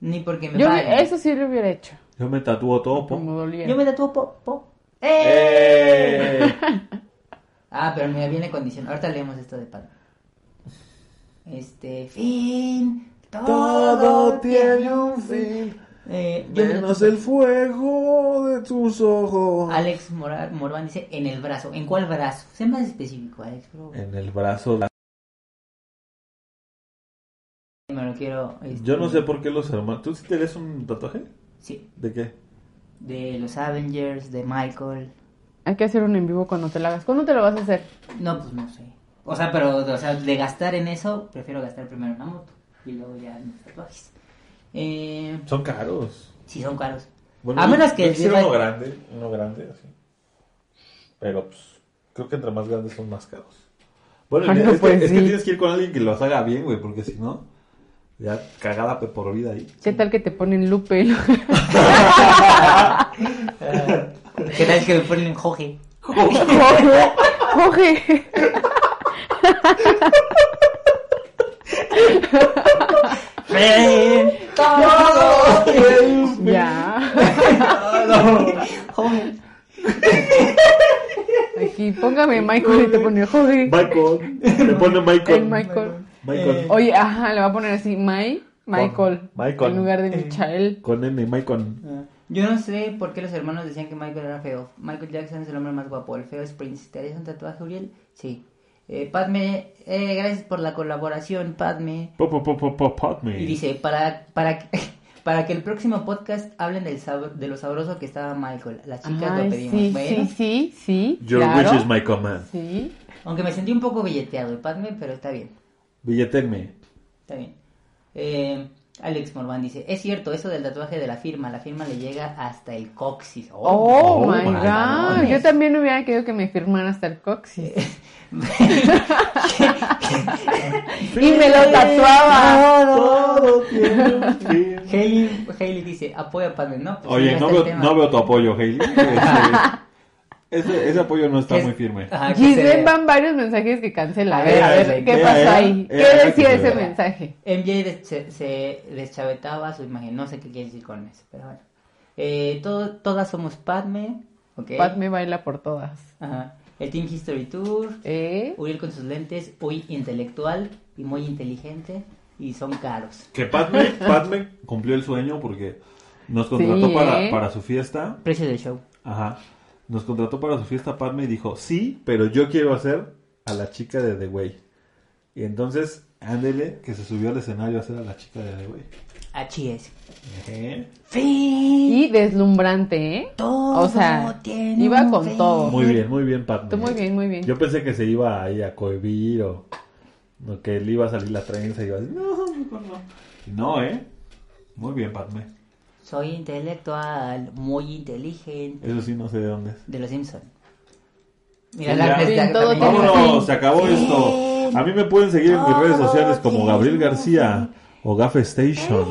Ni porque me Yo paguen. eso sí lo hubiera hecho, Yo me tatúo todo. po. como doliera. Yo me tatúo po, po. ¡Eh! ¡Eh! Ah, pero mira, viene condición. Ahorita leemos esto de Padme. Este, fin. Todo, Todo tiene un fin. Eh, yo Menos el fuego de tus ojos. Alex Mora- Morvan dice en el brazo. ¿En cuál brazo? Sé más específico, Alex. favor. En el brazo. Me lo quiero. este, Yo no sé por qué los hermanos. ¿Tú sí te ves un tatuaje? Sí, ¿De qué? de los Avengers, de Michael. Hay que hacer un en vivo cuando te lo hagas. ¿Cuándo te lo vas a hacer? No, pues no sé. O sea, pero o sea, de gastar en eso, prefiero gastar primero en la moto y luego ya en los tatuajes. Eh, Son caros. sí, son caros. Bueno, A menos que yo uno grande, uno grande, así. Pero pues, creo que entre más grandes son más caros. Bueno, Ay, es, que, pues es que sí. tienes que ir con alguien que los haga bien, güey, porque si no, ya cagada pe- por vida ahí. ¿Qué tal que te ponen lupe? ¿Qué tal que me ponen Jorge? Jorge, Jorge. ¡Ven! ¡Todo! Ya. Aquí, póngame Michael y te pone Jorge. Michael, le pone Michael. El Michael. Michael. Oye, ajá, le va a poner así, My, Michael. Michael. En lugar de Michael. Con N, Michael. Yo no sé por qué los hermanos decían que Michael era feo. Michael Jackson es el hombre más guapo. El feo es Prince. ¿Te harías un tatuaje, Uriel? Sí. Eh, Padme, eh, gracias por la colaboración, Padme. Pop, pop, pop, pop, pop, pop me. Y dice, para, para, que- para que el próximo podcast hablen del sab- de lo sabroso que estaba Michael. Las chicas lo pedimos. sí, bueno, sí, sí, sí. Your claro. wish is my command. Sí. aunque me sentí un poco billeteado Padme, pero está bien. Billetenme. Está bien. Eh, Alex Morvan dice, es cierto, eso del tatuaje de la firma, la firma le llega hasta el coxis. Oh, Oh, my my god. Yo también hubiera querido que me firmaran hasta el coxis. y me lo tatuaba. Todo tiene un fin. Hailey, Hailey dice, apoya a Padme, ¿no? Pues Oye, no veo, no veo tu apoyo, Hailey. Ese, ese apoyo no está Que es- muy firme. Ajá, Giselle se- van varios mensajes que cancela. A ver, a ver, ¿qué pasó ella, ahí? ella, ¿Qué ella decía ese. MJ mensaje? des- se, se deschavetaba su imagen, no sé qué quiere decir con eso, pero bueno. Eh, todo- todas somos Padme, ¿ok? Pat me baila por todas. Ajá. El Team History Tour, ¿Eh? Uriel con sus lentes, muy intelectual y muy inteligente y son caros. Que Padme, Padme cumplió el sueño porque nos contrató Sí, para, ¿eh? para su fiesta. Precio del show. Ajá. Nos contrató para su fiesta Padme y dijo, sí, pero yo quiero hacer a la chica de The Way. Y entonces, ándele, que se subió al escenario a hacer a la chica de The Way. Ejé. Fin. Y deslumbrante, ¿eh? Todo O sea, tiene iba con fin. todo. Muy bien, muy bien, Padme. Tú muy bien, muy bien. Yo pensé que se iba ahí a cohibir o, o que le iba a salir la trenza y iba a decir, no, mejor no. No, ¿eh? Muy bien, Padme. Soy intelectual, muy inteligente. Eso sí, no sé de dónde es. De los Simpson. Mira Sí, la ya. todo Vámonos, se acabó esto. A mí me pueden seguir en mis redes sociales como Gabriel García o Gafe Station.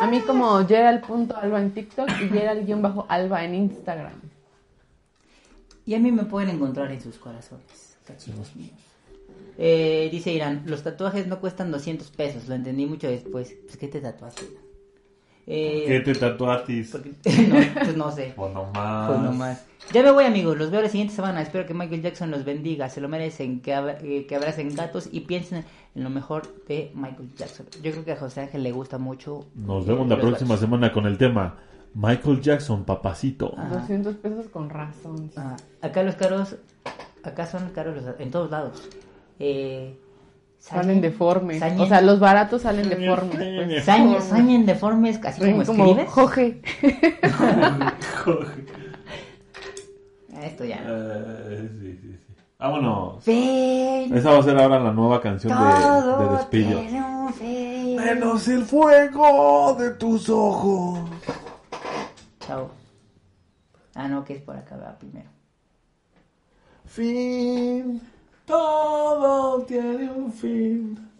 A mí como Gerald.alba en TikTok y Gerald-alba en Instagram. Y a mí me pueden encontrar en sus corazones. cachorros míos. Eh, dice Irán, los tatuajes no cuestan 200 pesos, lo entendí mucho después. Pues, ¿qué te tatuaste? Eh, ¿Qué te tatuatis? porque- no, pues no sé. Pues nomás. Pues nomás. Ya me voy, amigos. Los veo la siguiente semana. Espero que Michael Jackson los bendiga. Se lo merecen. Que, abra- eh, que abracen gatos y piensen en lo mejor de Michael Jackson. Yo creo que a José Ángel le gusta mucho. Nos vemos la próxima gatos. semana con el tema Michael Jackson, papacito. Ajá. 200 pesos con razón. Ah, acá los caros. Acá son caros los- en todos lados. Eh, Salen deformes. Sañen- O sea, los baratos salen deformes. pues. Sañen, sañen deformes, casi como, Como escribes. Jorge. Esto ya. Eh, sí, sí, sí. Vámonos. Fin. Esa va a ser ahora la nueva canción de, de despido. Menos el fuego de tus ojos. Chao. Ah, no, que es por acá, va primero. Fin. Todo tiene un fin.